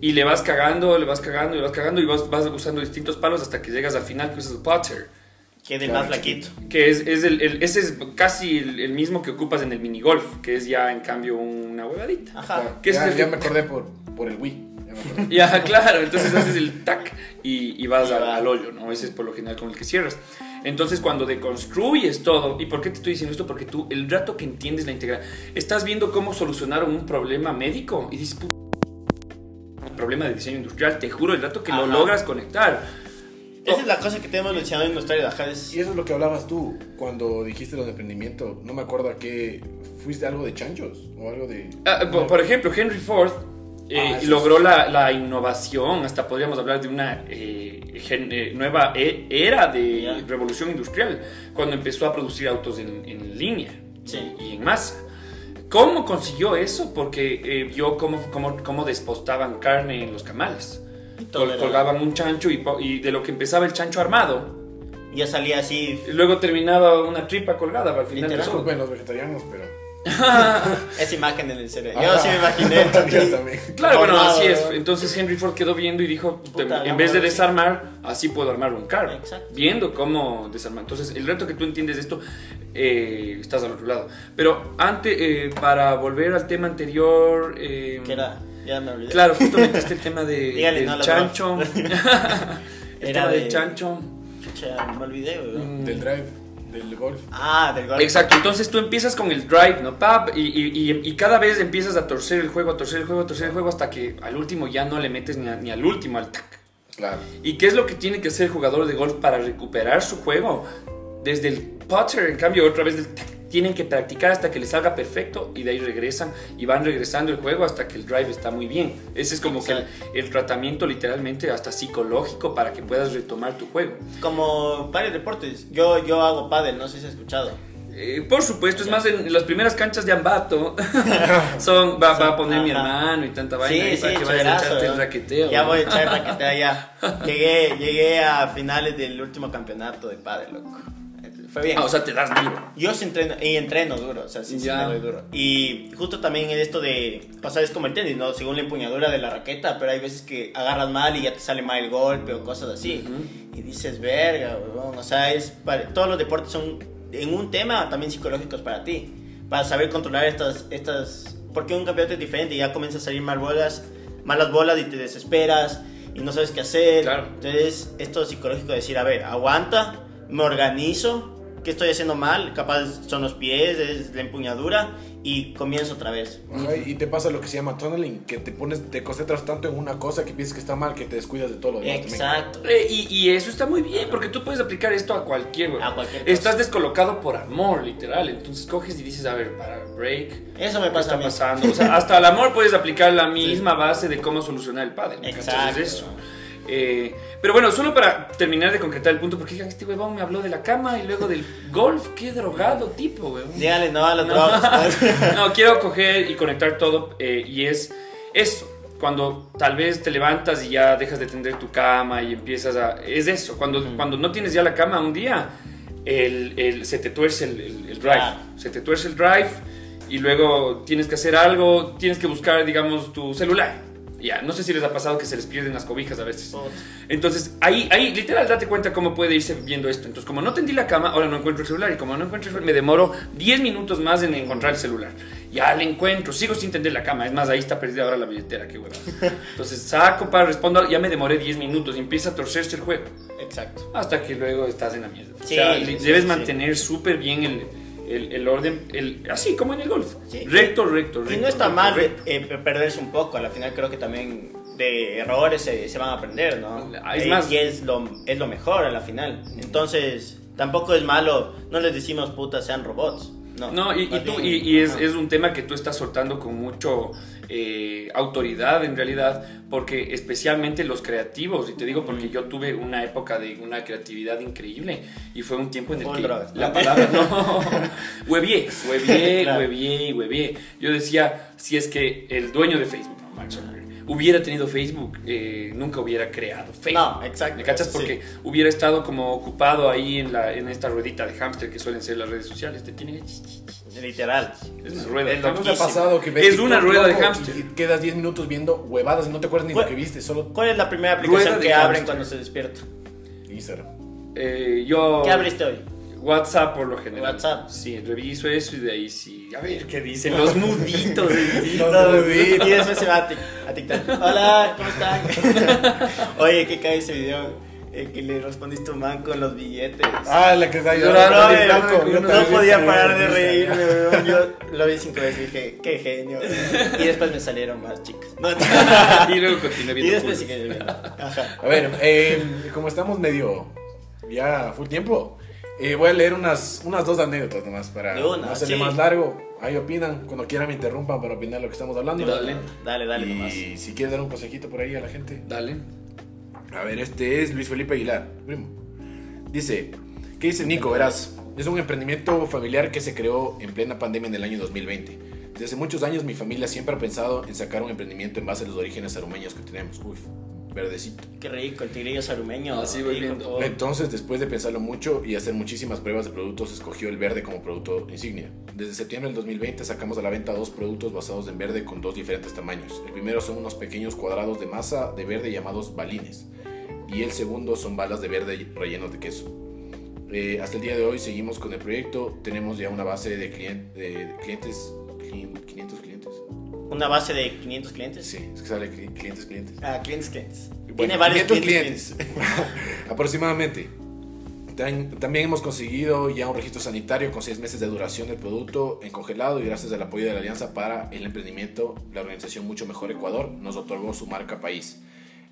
Y le vas cagando, le vas cagando, le vas cagando y vas, vas usando distintos palos hasta que llegas al final que usas el putter. Que es el Claro, más flaquito. Que es, es el, el- ese es casi el, el mismo que ocupas en el minigolf, que es ya en cambio una huevadita. Ajá. Claro. ¿Qué es ya, ya que- me acordé por, por el Wii. Ya me acordé. [laughs] Ya, claro, entonces haces el tac y, y vas Y al, va. al hoyo, ¿no? Ese es por lo general con el que cierras. Entonces, cuando deconstruyes todo, ¿y por qué te estoy diciendo esto? Porque tú, el rato que entiendes la integral, estás viendo cómo solucionaron un problema médico y dices, "Puta, un problema de diseño industrial, te juro, el rato que lo logras conectar. Esa es la cosa que tenemos mencionado en nuestra es- Y eso es lo que hablabas tú cuando dijiste lo de emprendimiento. No me acuerdo a qué. ¿Fuiste algo de chanchos? ¿O algo de.? Ah, por, por ejemplo, Henry Ford eh, Ah, logró la, la innovación, hasta podríamos hablar de una eh, gen- eh, nueva e- era de Ya. revolución industrial, cuando empezó a producir autos en, en línea Sí. y en masa. ¿Cómo consiguió eso? Porque eh, vio cómo, cómo, cómo despostaban carne en los camales. colgaban un chancho y, y de lo que empezaba el chancho armado, Ya salía así. y luego terminaba una tripa colgada al final Literal. Disculpen los vegetarianos, pero. [laughs] Esa imagen en el cerebro. Ah. Yo sí me imaginé. [laughs] Yo también. Claro, bueno, así es. Entonces Henry Ford quedó viendo y dijo, Puta, en vez de desarmar, así puedo armar un carro. Exacto. Viendo cómo desarmar. Entonces, el reto que tú entiendes de esto, eh, estás al otro lado. Pero antes, eh, para volver al tema anterior... eh, ¿Qué era? Ya me olvidé. Claro, justo metiste el tema de, [laughs] Dígale, del no, chancho. el Era tema del de- chancho. Chucha, me olvidé. Mm. Del drive, del golf. Ah, del gol. Exacto, entonces tú empiezas con el drive, ¿no? Pap, y, y- y- y cada vez empiezas a torcer el juego, a torcer el juego, a torcer el juego, hasta que al último ya no le metes ni, a- ni al último, al tac. Claro. ¿Y qué es lo que tiene que hacer el jugador de golf para recuperar su juego? Desde el putter, en cambio, otra vez del tac, tienen que practicar hasta que les salga perfecto y de ahí regresan y van regresando el juego hasta que el drive está muy bien. Ese es como que el, el tratamiento literalmente hasta psicológico para que puedas retomar tu juego. Como varios deportes. Yo, yo hago pádel, no sé si has escuchado. Eh, por supuesto, es más en las primeras canchas de Ambato [laughs] son va, va a poner mi Ajá. hermano y tanta vaina Sí, para sí, que vayas a echarte el ¿no? raqueteo. Ya voy a echar raqueteo ya. [laughs] Llegué, llegué a finales del último campeonato de pádel, loco. Fue bien. Ah, o sea, te das duro. Yo sí entreno, y entreno duro, o sea, sí, sí me doy duro. Y justo también en esto de, o sea, es como el tenis, ¿no? Según la empuñadura de la raqueta, pero hay veces que agarras mal y ya te sale mal el golpe o cosas así. Ujú. Y dices, verga, weón, o sea, es para- todos los deportes son en un tema también psicológicos para ti, para saber controlar estas, estas, porque un campeonato es diferente y ya comienzan a salir mal bolas, malas bolas y te desesperas y no sabes qué hacer. Claro. Entonces, esto psicológico de decir, a ver, aguanta, me organizo, ¿qué estoy haciendo mal? Capaz son los pies, es la empuñadura y comienzo otra vez. Ajá, y te pasa lo que se llama tunneling, que te pones, te concentras tanto en una cosa que piensas que está mal que te descuidas de todo lo demás. Exacto. Eh, y, y eso está muy bien, porque tú puedes aplicar esto a cualquier, güey. A cualquier cosa. Estás descolocado por amor, literal. Entonces coges y dices, a ver, para break. Eso me ¿Qué pasa a está mí. pasando? O sea, hasta el amor puedes aplicar la [laughs] misma base de cómo solucionar el padre. Exacto. eso. Eh, pero bueno, solo para terminar de concretar el punto, porque este huevón me habló de la cama y luego del golf, qué drogado tipo, weón. Dígale no a No. drogas. [laughs] No, quiero coger y conectar todo eh, y es eso. Cuando tal vez te levantas y ya dejas de tender tu cama y empiezas a... Es eso, cuando, cuando no tienes ya la cama un día, el, el- se te tuerce el, drive. Se te tuerce el drive y luego tienes que hacer algo, tienes que buscar, digamos, tu celular. Ya, no sé si les ha pasado que se les pierden las cobijas a veces. Entonces, ahí, ahí, literal, date cuenta cómo puede irse viendo esto. Entonces, como no tendí la cama, ahora no encuentro el celular. Y como no encuentro el celular, me demoro 10 minutos más en encontrar el celular. Ya le encuentro, sigo sin tender la cama. Es más, ahí está perdida ahora la billetera, qué. [laughs] Entonces, saco para responder, ya me demoré 10 minutos y empieza a torcerse el juego. Exacto. Hasta que luego estás en la mierda. Sí, o sea, sí, le- sí, debes sí. mantener súper bien el, el, el orden, el, así como en el golf. Sí. Recto, recto, recto. Y no está recto, mal recto. eh, perderse un poco, al final creo que también de errores se, se van a aprender, ¿no? Ah, es Eh, más- y es lo, es lo mejor a la final. Entonces, tampoco es malo, no les decimos puta sean robots. No, No, y, y tú, y, y es, es un tema que tú estás soltando con mucho eh, autoridad en realidad, porque especialmente los creativos, y te digo porque yo tuve una época de una creatividad increíble y fue un tiempo en el que drogas. la palabra no, [laughs] huevié, huevié, Claro. huevié, huevié. Yo decía, si es que el dueño de Facebook, ¿no? Mark Zuckerberg, hubiera tenido Facebook, eh, nunca hubiera creado Facebook. No, exacto. ¿Me cachas? Sí. Porque hubiera estado como ocupado ahí en, la, en esta ruedita de hámster que suelen ser las redes sociales. Te tiene Literal. es una rueda. Es de ¿No te ha hámster. pasado que ves Es una rueda de hámster. Y quedas 10 minutos viendo huevadas y no te acuerdas ni lo ¿Cuál- que viste, solo ¿Cuál es la primera aplicación que abren cuando se despierta? Instagram. Eh, yo. ¿Qué abriste hoy? WhatsApp por lo general. WhatsApp. Sí, reviso eso y de ahí sí. A ver qué dicen los muditos. [laughs] Los No, muditos. y después se va a, tic- a TikTok. Hola, ¿cómo están? [laughs] Oye, ¿qué cae ese video? Eh, que le respondiste a un man con los billetes. Ah, la que está No, llorando. no, no, no, yo no también podía parar de reírme, weón. Yo lo vi cinco veces y dije, qué genio. Y después me salieron más chicas. No, [laughs] y luego continué y viendo. después puros. sí que Ajá. A ver, eh, como estamos medio ya full tiempo, eh, voy a leer unas, unas dos anécdotas nomás para una, no hacerle sí. más largo. Ahí opinan, cuando quieran me interrumpan para opinar lo que estamos hablando. Dale. Dale, dale y nomás. si quieres dar un consejito por ahí a la gente. Dale. A ver, este es Luis Felipe Aguilar, primo. Dice, ¿qué dice Nico? Verás, es un emprendimiento familiar que se creó en plena pandemia en el año 2020. Desde hace muchos años mi familia siempre ha pensado en sacar un emprendimiento en base a los orígenes arumeños que tenemos. Uy, verdecito. Qué rico, el tigrillo sarumeño. Sí, voy hijo, por- Entonces, después de pensarlo mucho y hacer muchísimas pruebas de productos, escogió el verde como producto insignia. Desde septiembre del 2020 sacamos a la venta dos productos basados en verde con dos diferentes tamaños. El primero son unos pequeños cuadrados de masa de verde llamados balines. Y el segundo son balas de verde rellenos de queso. Eh, hasta el día de hoy seguimos con el proyecto. Tenemos ya una base de, clien- de clientes. clien- 500 clientes. Una base de 500 clientes. Sí, es que sale cli- clientes, clientes. Ah, clientes, clientes. Bueno, Tiene varios 500 clientes. [laughs] aproximadamente. Tam- También hemos conseguido ya un registro sanitario con seis meses de duración del producto en congelado y gracias al apoyo de la Alianza para el Emprendimiento, la organización Mucho Mejor Ecuador nos otorgó su marca país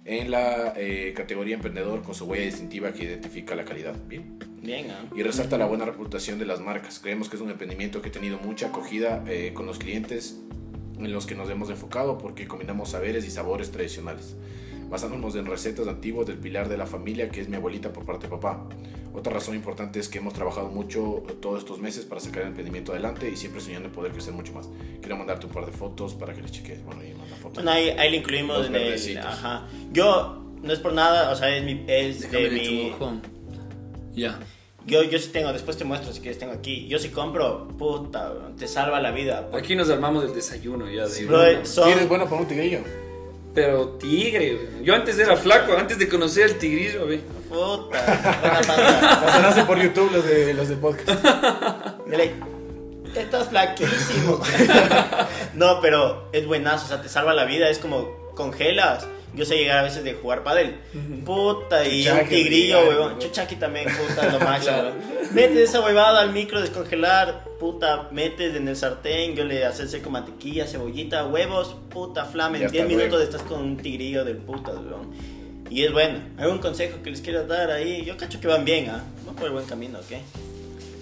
en la eh, categoría emprendedor con su huella distintiva que identifica la calidad. Bien. Bien, ¿ah? Y resalta la buena reputación de las marcas. Creemos que es un emprendimiento que ha tenido mucha acogida eh, con los clientes en los que nos hemos enfocado porque combinamos saberes y sabores tradicionales, basándonos en recetas antiguas del pilar de la familia que es mi abuelita por parte de papá. Otra razón importante es que hemos trabajado mucho todos estos meses para sacar el emprendimiento adelante y siempre soñando en poder crecer mucho más. Quiero mandarte un par de fotos para que les cheques. Bueno, y manda fotos. Bueno, ahí, ahí le incluimos Los en el. Ajá. Yo, no es por nada, o sea, es, mi, es Déjame de mi. Ya. Yo, yo sí tengo, después te muestro si quieres, tengo aquí. Yo sí compro, puta, te salva la vida. Aquí nos armamos el desayuno ya. De Bro, son- ¿Sí eres bueno para un tigrillo? Pero tigre, güey. Yo antes era flaco, antes de conocer al tigrillo, güey. Puta, buena pata. Pasarás por YouTube los de los podcast. [laughs] De ley, Estás flaquísimo. [laughs] no, pero es buenazo, o sea, te salva la vida. Es como congelas. Yo sé llegar a veces de jugar pádel. Puta, y Chuchaki, un tigrillo, huevón. Chuchaki también, puta, lo máximo. Claro. Metes esa huevada al micro, descongelar, puta, metes en el sartén, yo le haces con mantequilla, cebollita, huevos, puta, flama. Ya En 10 está, minutos estás con un tigrillo del puta, huevón. Y es bueno. ¿Algún consejo que les quieras dar ahí? Yo cacho que van bien, ¿ah? Van por el buen camino, ¿ok?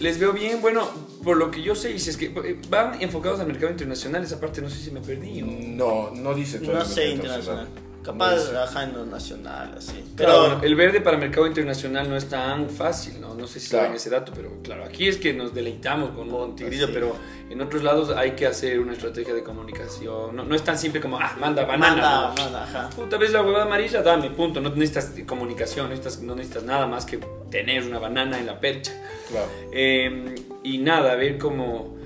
Les veo bien, bueno, por lo que yo sé, y si es que eh, van enfocados al mercado internacional, esa parte no sé si me perdí. o- No, no dice todo No sé internacional. Capaz, dice. ajá, en lo nacional, así. Pero bueno, el verde para mercado internacional no es tan fácil, ¿no? No sé si Claro. saben ese dato, pero claro, aquí es que nos deleitamos con un tigrillo, sí. pero en otros lados hay que hacer una estrategia de comunicación. No, no es tan simple como, ah, manda banana. manda, ¿no? manda, ajá. Puta, ves la huevada amarilla, dame, punto. No necesitas comunicación, necesitas, no necesitas nada más que tener una banana en la percha. Claro. Eh, y nada, a ver cómo...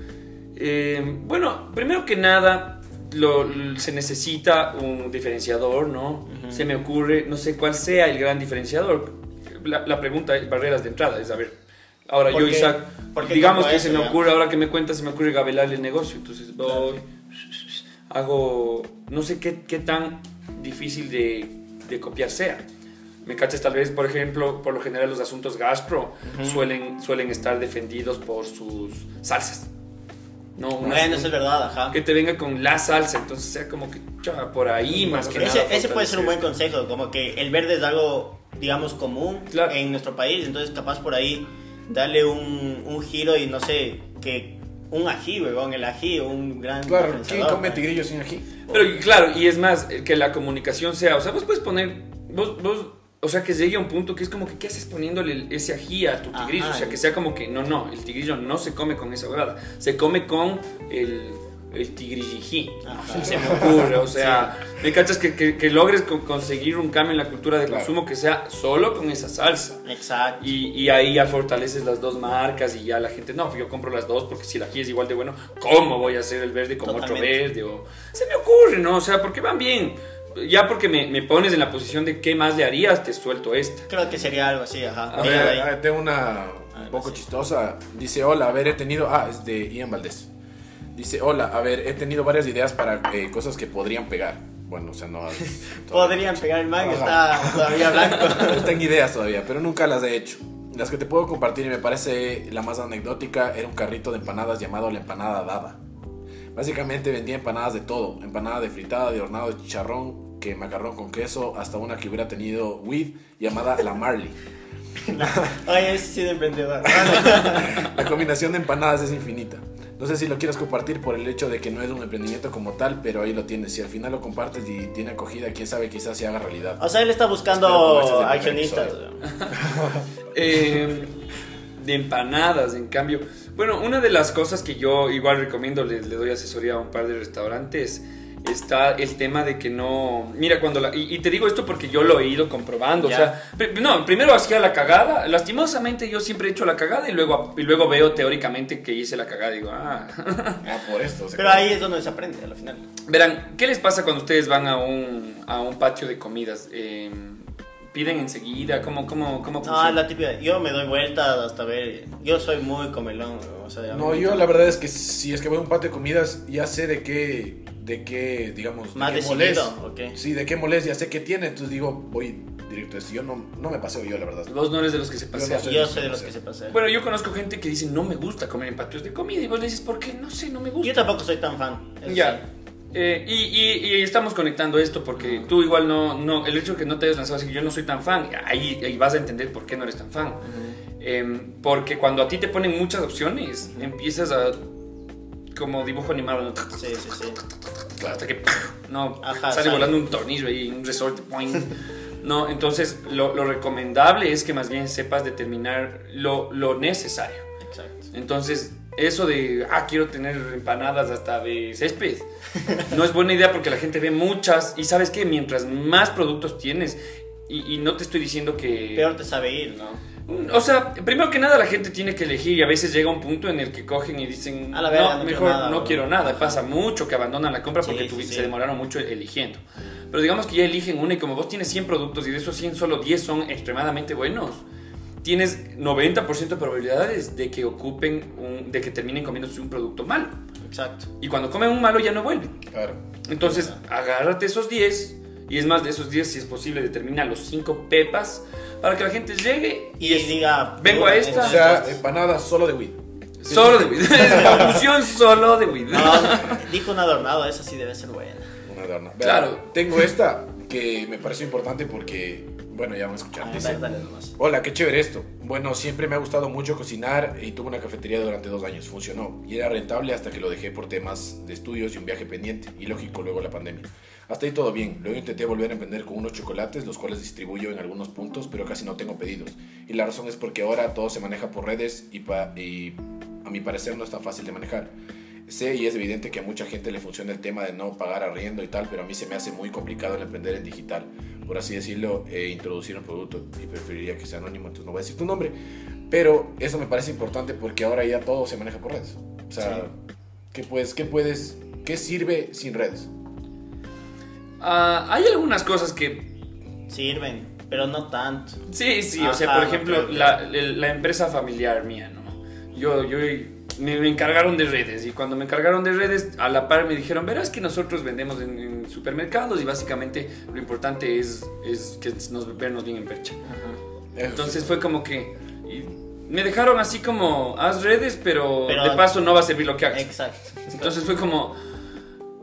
eh, bueno, primero que nada, lo- se necesita un diferenciador, ¿no? Se me ocurre, no sé cuál sea el gran diferenciador. La, la pregunta es barreras de entrada, es a ver, ahora ¿Por yo, qué? Isaac, ¿Por qué digamos que eso, se me ocurre, ahora que me cuentas, se me ocurre gabelarle el negocio, entonces voy, hago, no sé qué, qué tan difícil de, de copiar sea. Me cachas tal vez, por ejemplo, por lo general los asuntos gastro suelen, suelen estar defendidos por sus salsas. No, una- Bueno, eso es verdad, ajá. que te venga con la salsa, entonces sea como que cha, por ahí más que Ese, nada. ese puede ser un buen consejo, como que el verde es algo, digamos, común Claro. en nuestro país, entonces capaz por ahí darle un, un giro y no sé, que un ají, weón, el ají, un gran Claro, ¿quién come tigrillo sin ají? Pero claro, y es más, que la comunicación sea, o sea, vos puedes poner, vos, vos, o sea, que llegue a un punto que es como que, ¿qué haces poniéndole ese ají a tu tigrillo? Ajá. o sea, que sea como que, no, no, el tigrillo no se come con esa huevada, se come con el, el tigrillijí. Ajá. Se me ocurre, o sea, me cachas que, que, que logres co- conseguir un cambio en la cultura de Claro. consumo que sea solo con esa salsa. Exacto. Y, y ahí ya fortaleces las dos marcas y ya la gente, no, yo compro las dos porque si el ají es igual de bueno, ¿cómo voy a hacer el verde con otro Totalmente. verde? O, se me ocurre, ¿no? O sea, porque van bien. Ya porque me, me pones en la posición de qué más le harías, te suelto esta. Creo que sería algo así, ajá. A ver, ahí. ah, tengo una un poco sí. chistosa. Dice, hola, a ver, he tenido... Ah, es de Ian Valdés. Dice, hola, a ver, he tenido varias ideas para eh, cosas que podrían pegar. Bueno, o sea, no... [laughs] Podrían pegar el man, está todavía blanco. [laughs] Está en ideas todavía, pero nunca las he hecho. Las que te puedo compartir y me parece la más anecdótica era un carrito de empanadas llamado la empanada dada. Básicamente vendía empanadas de todo, empanada de fritada, de hornado de chicharrón, que macarrón con queso, hasta una que hubiera tenido weed llamada la Marley. [laughs] Oye, ese sí de emprendedor. [laughs] La combinación de empanadas es infinita. No sé si lo quieres compartir por el hecho de que no es un emprendimiento como tal, pero ahí lo tienes. Si al final lo compartes y tiene acogida, quién sabe, quizás se haga realidad. O sea, él está buscando este es accionistas. [laughs] Eh, de empanadas, en cambio. Bueno, una de las cosas que yo igual recomiendo, le, le doy asesoría a un par de restaurantes, está el tema de que no... Mira, cuando la... Y, y te digo esto porque yo lo he ido comprobando. Ya. O sea, pri- no, primero hacía la cagada. Lastimosamente yo siempre he hecho la cagada y luego, y luego veo teóricamente que hice la cagada y digo, ah... Ah, por esto. o sea, Pero ahí es donde se aprende, al final. Verán, ¿qué les pasa cuando ustedes van a un, a un patio de comidas? Eh, ¿Piden enseguida? ¿Cómo, cómo, cómo No, funciona? es la típica. Yo me doy vueltas hasta ver. Yo soy muy comelón, o sea, No, yo la verdad es que si es que voy a un patio de comidas, ya sé de qué, de qué, digamos, Más de qué decidido, molés. ok. Sí, de qué molés, ya sé qué tiene, entonces digo, voy directo a esto. Yo no, no me paseo yo, la verdad. Vos no eres de los que se no pasean. soy- Yo soy de los que se pasean. Bueno, yo conozco gente que dice no me gusta comer en patios de comida y vos le dices, ¿por qué? No sé, no me gusta. Yo tampoco soy tan fan. Ya. sí. Eh, y, y- y estamos conectando esto porque tú igual no, no, el hecho de que no te hayas lanzado así yo no soy tan fan, ahí, ahí vas a entender por qué no eres tan fan. Em, porque cuando a ti te ponen muchas opciones, empiezas a como dibujo animado, ¿no? Sí, sí, sí. hasta que no Ajá, sale sale. volando un tornillo ahí, un resorte. poing. No, entonces lo, lo recomendable es que más bien sepas determinar lo, lo necesario. Exacto. Entonces, eso de, ah, quiero tener empanadas hasta de césped, no es buena idea porque la gente ve muchas y sabes que mientras más productos tienes, y, y no te estoy diciendo que... Peor te sabe ir, ¿no? O sea, primero que nada la gente tiene que elegir y a veces llega un punto en el que cogen y dicen, A la verga, no, no quiero mejor nada, no bro". quiero nada. Pasa mucho que abandonan la compra Sí, porque sí, tuvi- sí. se demoraron mucho eligiendo. Pero digamos que ya eligen una y como vos tienes 100 productos y de esos 100 solo 10 son extremadamente buenos, tienes 90% de probabilidades de que ocupen, un- de que terminen comiéndose un producto malo. Exacto. Y cuando comen un malo ya no vuelven. Claro. Entonces, agárrate esos 10 y es más de esos 10 si es posible determina los 5 pepas para que la gente llegue Y diga. Vengo a esta. O sea, empanadas solo de weed. Solo de weed. La fusión solo de weed. No, dijo un adornado, esa sí debe ser buena. Una adorno. Claro. Tengo esta que me pareció importante porque, bueno, ya van a escuchar. Ah, Dice, dale, dale nomás. Hola, qué chévere esto. Bueno, siempre me ha gustado mucho cocinar y tuve una cafetería durante dos años. Funcionó y era rentable hasta que lo dejé por temas de estudios y un viaje pendiente. Y lógico, luego la pandemia. Hasta ahí todo bien. Luego intenté volver a emprender con unos chocolates, los cuales distribuyo en algunos puntos, pero casi no tengo pedidos. Y la razón es porque ahora todo se maneja por redes y, pa- y a mi parecer no es tan fácil de manejar. Sé y es evidente que a mucha gente le funciona el tema de no pagar arriendo y tal, pero a mí se me hace muy complicado el emprender en digital. Por así decirlo, e introducir un producto y preferiría que sea anónimo, entonces no voy a decir tu nombre. Pero eso me parece importante porque ahora ya todo se maneja por redes. O sea, Sí. ¿qué, puedes, ¿qué puedes, qué sirve sin redes? Ah, hay algunas cosas que. Sirven, pero no tanto. Sí, sí, o sea, por ejemplo, la empresa familiar mía, ¿no? Yo, yo me, me encargaron de redes y cuando me encargaron de redes, a la par me dijeron, verás que nosotros vendemos en, en supermercados y básicamente lo importante es, es que nos vernos bien en percha. Eso Entonces fue como que y me dejaron así como, haz redes, pero, Pero- de paso no va a servir lo que hagas. Exacto. Entonces fue como,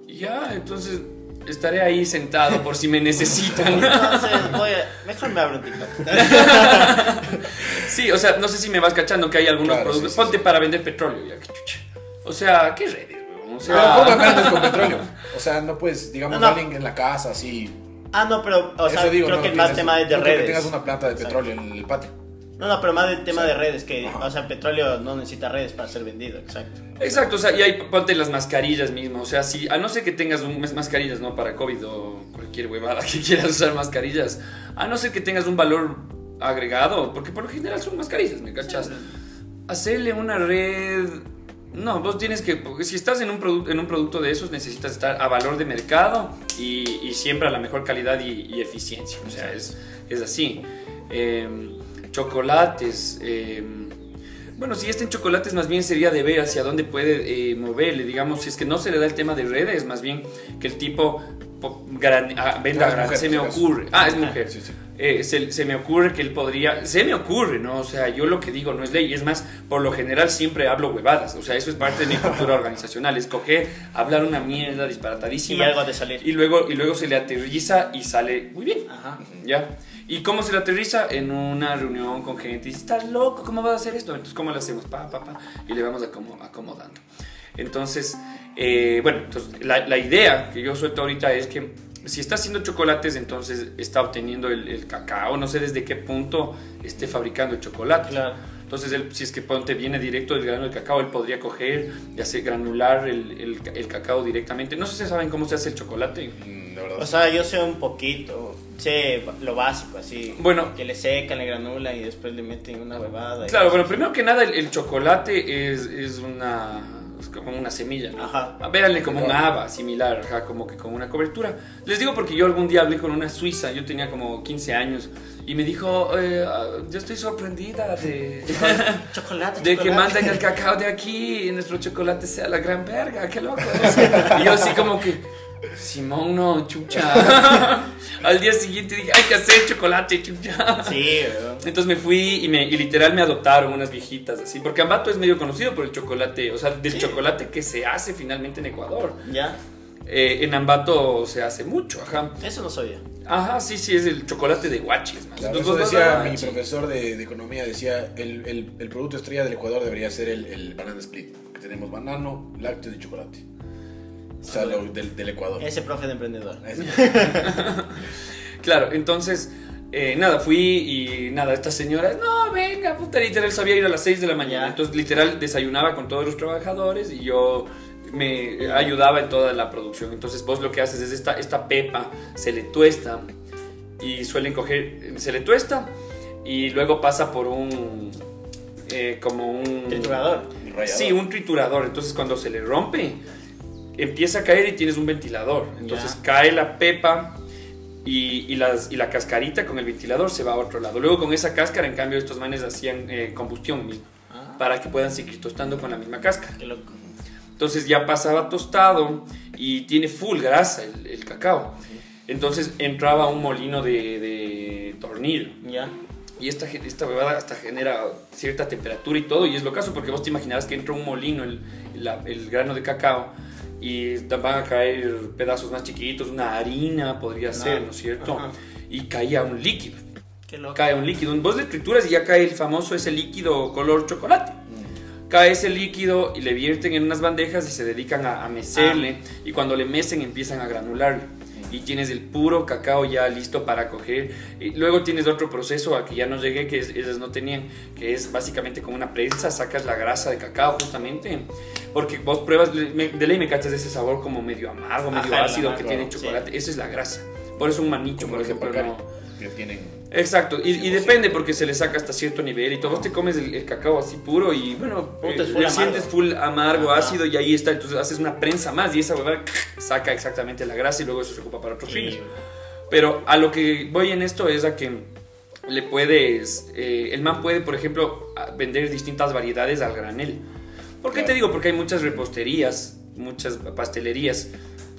ya, entonces estaré ahí sentado por si me necesitan. Entonces, voy a... Mejor me abro un TikTok. Sí, o sea, no sé si me vas cachando que hay algunos Claro, productos. sí, sí, Ponte sí. para vender petróleo, ya, que chucha. O sea, ¿qué redes? O Pero ¿cómo sea, vendes con petróleo? O sea, no puedes, digamos, No, no. alguien en la casa, así. Ah, no, pero, o sea, Eso digo, creo no que el más tema es de no creo redes. que tengas una planta de Exacto. petróleo en el patio. No, no, pero más del tema Sí. de redes, que, Ajá. o sea, petróleo no necesita redes para ser vendido, exacto. exacto, o sea, y ahí ponte las mascarillas mismo. O sea, si, a no ser que tengas un, mas- mascarillas, ¿no? Para COVID o cualquier huevada que [laughs] quieras usar mascarillas. A no ser que tengas un valor agregado, porque por lo general son mascarillas, ¿me cachas? hacerle una red. No, vos tienes que. Si estás en un, en un producto de esos, necesitas estar a valor de mercado y, y siempre a la mejor calidad y, y eficiencia. O sea, es, es así. Em, chocolates. em, bueno, si este en chocolates, más bien sería de ver hacia dónde puede eh, moverle. Digamos, si es que no se le da el tema de redes, más bien que el tipo po- gran- ah, venda Ah, gran- mujer, se me ocurre. Ah, es mujer Sí, sí. eh, se, se me ocurre que él podría, se me ocurre, ¿no? O sea, yo lo que digo no es ley, es más, por lo general siempre hablo huevadas, o sea, eso es parte de mi cultura [laughs] organizacional, escoger, hablar una mierda Y disparatadísima algo de salir. y luego, y luego se le aterriza y sale muy bien, Ajá. ¿ya? ¿Y cómo se le aterriza? En una reunión con gente y dice, ¿estás loco? ¿Cómo vas a hacer esto? Entonces, ¿cómo lo hacemos? Pa, pa, pa, y le vamos acomo- acomodando. Entonces, eh, bueno, entonces, la, la idea que yo suelto ahorita es que si está haciendo chocolates, entonces está obteniendo el, el cacao, no sé desde qué punto esté fabricando el chocolate. Claro. Entonces, él, si es que ponte viene directo del grano del cacao, él podría coger y hacer granular el, el- el cacao directamente. No sé si saben cómo se hace el chocolate. Mm, De verdad. O sea, yo sé un poquito, sé lo básico, así. Bueno. Que le secan, le granulan y después le meten una huevada. Claro, bueno, primero que nada, el, el chocolate es, es una. es como una semilla, ¿no? Ajá. Véanle como un haba similar, ajá, como que con una cobertura. Les digo porque yo algún día hablé con una suiza, yo tenía como 15 años, y me dijo, eh, ah, yo estoy sorprendida de, [laughs] Chocolate, de que chocolate. mandan el cacao de aquí y nuestro chocolate sea la gran verga, qué loco. Y yo así como que, Simón, no, chucha. [laughs] Al día siguiente dije, hay que hacer chocolate, chucha. Sí, weón. Entonces me fui y, me, y literal me adoptaron unas viejitas así, porque Ambato es medio conocido por el chocolate, o sea, del Sí. chocolate que se hace finalmente en Ecuador. ¿Ya? Eh, en Ambato se hace mucho, ajá. Eso no sabía. Ajá, sí, sí, es el chocolate de guachis, man. Claro, Entonces, eso decía mi profesor de, de economía, decía, el, el, el producto estrella del Ecuador debería ser el, el banana split, que tenemos banano, lácteos y chocolate. O sea, lo del, del Ecuador. Ese profe de emprendedor. [laughs] Claro, entonces, eh, nada, fui y nada, esta señora, no, venga, puta, literal, sabía ir a las 6 de la mañana. Entonces, literal, desayunaba con todos los trabajadores y yo me ayudaba en toda la producción. Entonces, vos lo que haces es esta, esta pepa, se le tuesta y suelen coger, se le tuesta y luego pasa por un, eh, como un... Triturador. Sí, un triturador. Entonces cuando se le rompe, empieza a caer y tienes un ventilador. Entonces Ya. cae la pepa y, y las, y la cascarita con el ventilador se va a otro lado. Luego con esa cáscara, en cambio, estos manes hacían eh, combustión mismo. Ah, Para que puedan seguir tostando con la misma cáscara. qué loco. Entonces ya pasaba tostado y tiene full grasa el, el cacao. Entonces entraba un molino de, de tornillo. ¿Ya? Y esta, esta bebada hasta genera cierta temperatura y todo, y es lo caso, porque vos te imaginarás que entra un molino el, la- el grano de cacao y te van a caer pedazos más chiquitos, una harina podría ser, ¿no es cierto? Ajá. Y caía un líquido, Qué loco. cae un líquido. Vos le trituras y ya cae el famoso ese líquido color chocolate. Cae ese líquido y le vierten en unas bandejas y se dedican a, a mecerle. Y cuando le mecen empiezan a granular. Y tienes el puro cacao ya listo para coger. Y luego tienes otro proceso al que ya no llegué, que es- ellas no tenían, que es básicamente con una prensa, sacas la grasa de cacao justamente. Porque vos pruebas, me- de ley me cachas ese sabor como medio amargo, medio Ajá, ácido que tiene el sí. chocolate. Esa es la grasa. Por eso un manicho, Como por ejemplo, no. que tienen... Exacto, y, y 100%. depende porque se le saca hasta cierto nivel y todo. Vos te comes el, el cacao así puro y bueno, Puta, es eh, full le amargo. sientes full amargo, Ajá. ácido y ahí está. Entonces haces una prensa más y esa huevada saca exactamente la grasa y luego eso se ocupa para otros fines. Sí. Pero a lo que voy en esto es a que le puedes, eh, el man puede, por ejemplo, vender distintas variedades al granel. ¿Por qué Claro. te digo? Porque hay muchas reposterías, muchas pastelerías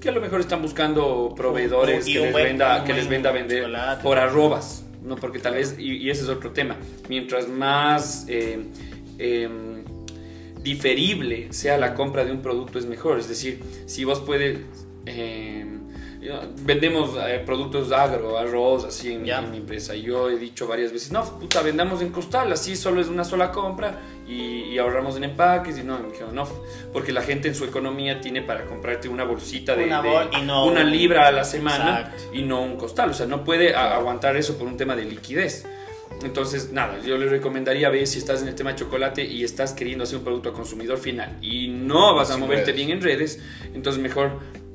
que a lo mejor están buscando proveedores que les buen- venda, que les venda vender por arrobas, ¿no? Porque tal vez, y, ese es otro tema, mientras más eh, em, diferible sea la compra de un producto es mejor. Es decir, si vos puedes... em, vendemos eh, productos agro, arroz, así en, mi- Ya. en mi empresa. Y yo he dicho varias veces, no, puta, vendamos en costal, así solo es una sola compra y, y ahorramos en empaques. Y no, me dijeron, no, porque la gente en su economía tiene para comprarte una bolsita de, Una de- bol- y no una un- libra a la semana Exacto. y no un costal. O sea, no puede a- aguantar eso por un tema de liquidez. Entonces, nada, yo les recomendaría ver si estás en el tema de chocolate y estás queriendo hacer un producto a consumidor final y no vas a moverte redes. bien en redes, entonces mejor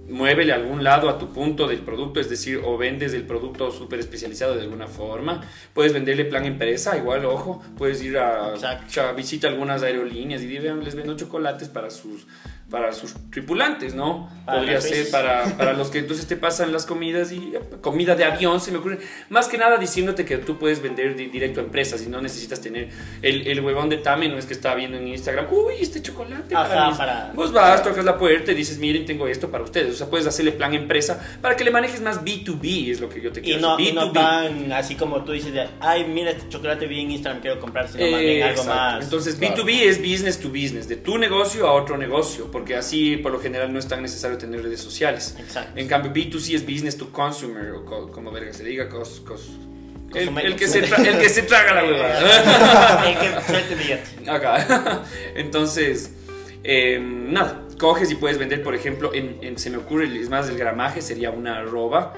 muévele a algún lado a tu punto del producto, es decir, o vendes el producto súper especializado de alguna forma, puedes venderle plan empresa, igual, ojo, puedes ir a, a visita algunas aerolíneas y di, "Vean, les vendo chocolates para sus para sus tripulantes, ¿no? Para Podría ser para, para [laughs] los que entonces te pasan las comidas y eh, comida de avión, se me ocurre. Más que nada diciéndote que tú puedes vender di- directo a empresas y no necesitas tener el, el huevón de Tame, no es que está viendo en Instagram, uy, este chocolate Ajá, para, mis-". para- Vos vas, tocas la puerta y dices, miren, tengo esto para ustedes. O sea, puedes hacerle plan empresa para que le manejes más B2B, es lo que yo te Y quiero no, decir. y no B2B. tan así como tú dices, de, ay, mira este chocolate vi en Instagram, quiero comprar, sino más bien algo más. Entonces, Claro. B2B es business to business, de tu negocio a otro negocio, porque así por lo general no es tan necesario tener redes sociales. Exacto. En cambio, B2C es business to consumer, o co- como verga se diga, cos, cos- el, que se el que se traga la huevada. [laughs] el que suelte billete. Acá. [laughs] Entonces, eh, nada, coges y puedes vender, por ejemplo, en, en- se me ocurre, es más, el gramaje sería una arroba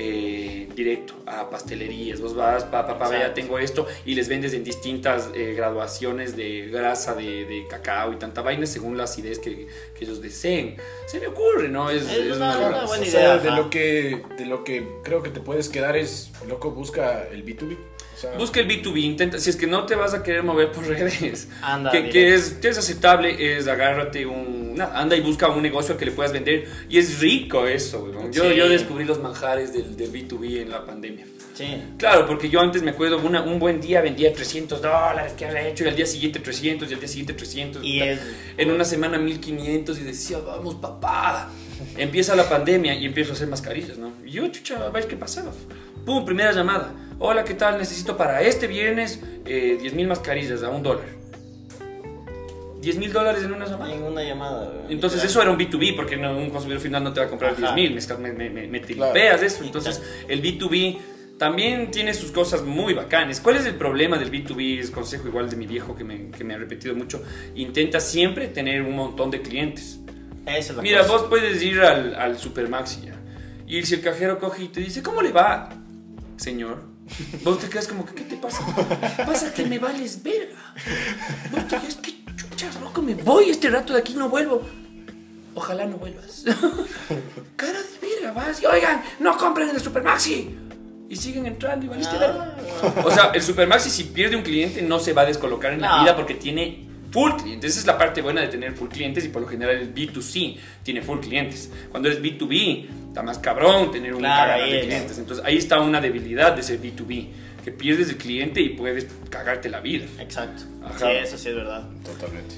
eh, directo a pastelerías. Vos vas, pa, pa, pa, vea, Exacto. tengo esto, y les vendes en distintas eh, graduaciones de grasa, de, de cacao y tanta vaina según la acidez que, que ellos deseen. Se me ocurre, ¿no? Es, Es es una- una- buena o idea, sea, de lo que de lo que creo que te puedes quedar es loco busca el B2B. O sea, Busca el B2B, intenta, si es que no te vas a querer mover por [laughs] redes, Anda, que, que es, que es aceptable, es agárrate un, anda y busca un negocio que le puedas vender y es rico eso. Yo, Sí. yo descubrí los manjares del, del B2B en la pandemia. Sí. Claro, porque yo antes me acuerdo, una- un buen día vendía 300 dólares, ¿qué había hecho? Y al día siguiente 300, y al día siguiente 300. Y es- En una semana 1500 y decía, vamos papá. Empieza la pandemia y empiezo a hacer mascarillas, ¿no? Y yo, chucha, a ver qué pasaba. Pum, primera llamada. Hola, ¿qué tal? Necesito para este viernes eh, 10 mil mascarillas a un dólar. 10 mil dólares en una llamada. En una llamada. Entonces eso era un B2B, porque no- un consumidor final no te va a comprar Ajá. 10 mil, me, me, me, me Claro. eso. Entonces el B2B también tiene sus cosas muy bacanes. ¿Cuál es el problema del B2B? Es consejo igual de mi viejo que me, que me ha repetido mucho. Intenta siempre tener un montón de clientes. Esa es la Mira, cosa. vos puedes ir al, al Supermaxi ya. Y si el cajero coge y te dice, ¿cómo le va, señor? Vos te quedas como, que, ¿qué te pasa? Pasa que me vales verga. Vos te quedas, ¿qué chuchas, loco? Me voy este rato de aquí, no vuelvo. Ojalá no vuelvas. Cara de verga, vas y oigan, no compren en el Supermaxi. Y siguen entrando y valiste verga. Ah, O sea, el Supermaxi si pierde un cliente no se va a descolocar en la vida porque tiene full clientes. Esa es la parte buena de tener full clientes y por lo general el B2C tiene full clientes. Cuando eres B2B, está más cabrón tener un Claro, cagadal de es. clientes. Entonces ahí está una debilidad de ser B2B, que pierdes el cliente y puedes cagarte la vida. Exacto. Ajá. Sí, eso sí es verdad. totalmente.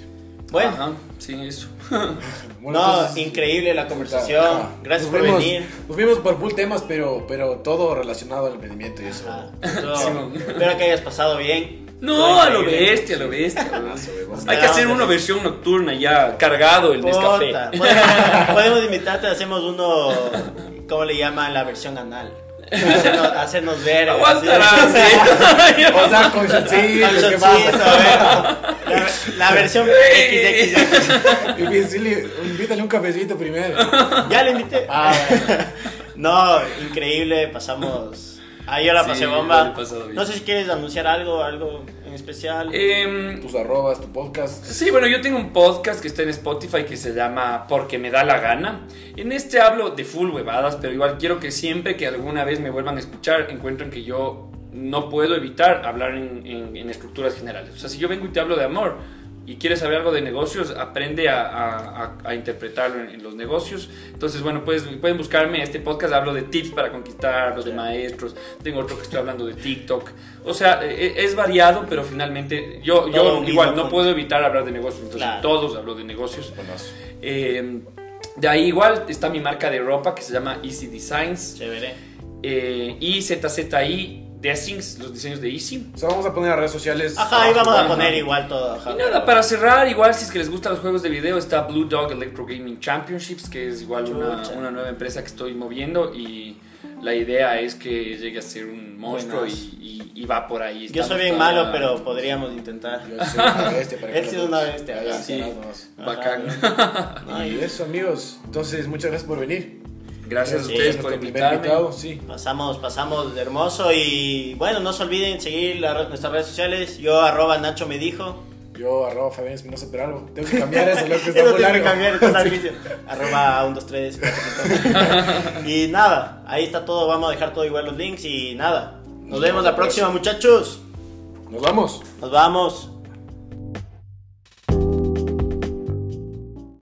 Bueno, Ajá, sí, eso. [laughs] Bueno, no, entonces- increíble la conversación. Ajá. Gracias Nos por venir. Nos fuimos por full temas, pero, pero todo relacionado al emprendimiento y eso. [laughs] Simón. espero que hayas pasado bien. No, a lo bestia, a lo bestia. Hay que hacer una versión nocturna ya, cargado el Nescafé. [laughs] Podemos, podemos invitarte, hacemos uno, ¿cómo le llaman? La versión anal. Hacernos, hacernos ver. Aguantarás. [laughs] [laughs] O sea, con. La, la versión XXX. Invítale un cafecito primero. Ya le invité. Ah, No, increíble, pasamos. Ahí yo la Sí, pasé la bomba. No sé si quieres anunciar algo, algo en especial. Em, tus arrobas, tu podcast. Sí, bueno, yo tengo un podcast que está en Spotify que se llama Porque me da la gana. En este hablo de full huevadas, pero igual quiero que siempre que alguna vez me vuelvan a escuchar encuentren que yo no puedo evitar hablar en, en- en estructuras generales. O sea, si yo vengo y te hablo de amor y quieres saber algo de negocios, aprende a, a- a- a interpretarlo en, en los negocios. Entonces, bueno, pues, pueden buscarme este podcast, hablo de tips para conquistar, hablo de maestros, tengo otro que estoy hablando de TikTok. O sea, e- es variado, pero finalmente yo, yo igual no punto. puedo evitar hablar de negocios, entonces Claro. todos hablo de negocios. Eh, de ahí igual está mi marca de ropa que se llama Easy Designs Chévere. eh, y ZZI Dressings, los diseños de Easy. O sea, vamos a poner las redes sociales. Ajá, ahí vamos a poner igual todo. Ajá. Y nada, para cerrar, igual si es que les gustan los juegos de video, está Blue Dog Electro Gaming Championships, que es igual una, una nueva empresa que estoy moviendo y la idea es que llegue a ser un monstruo y, y- y va por ahí. Yo soy bien malo, pero podríamos intentar. Yo soy una bestia para [laughs] que Él lo sí es una bestia, sí. Bacán. Ajá. Y eso, amigos. Entonces, muchas gracias por venir. Gracias a ustedes por invitarme. sí. Pasamos, pasamos de hermoso y bueno, no se olviden seguir la- nuestras redes sociales. Yo arroba Nacho me dijo. Yo, arroba Fabián Espinosa Peralvo. Tengo que cambiar eso, loco, [laughs] está Eso muy que largo. cambiar, está [laughs] larguísimo. Arroba 1, 2, 3, Y nada, ahí está todo. Vamos a dejar todo igual los links y nada. Nos vemos la próxima, muchachos. Nos vamos. Nos vamos.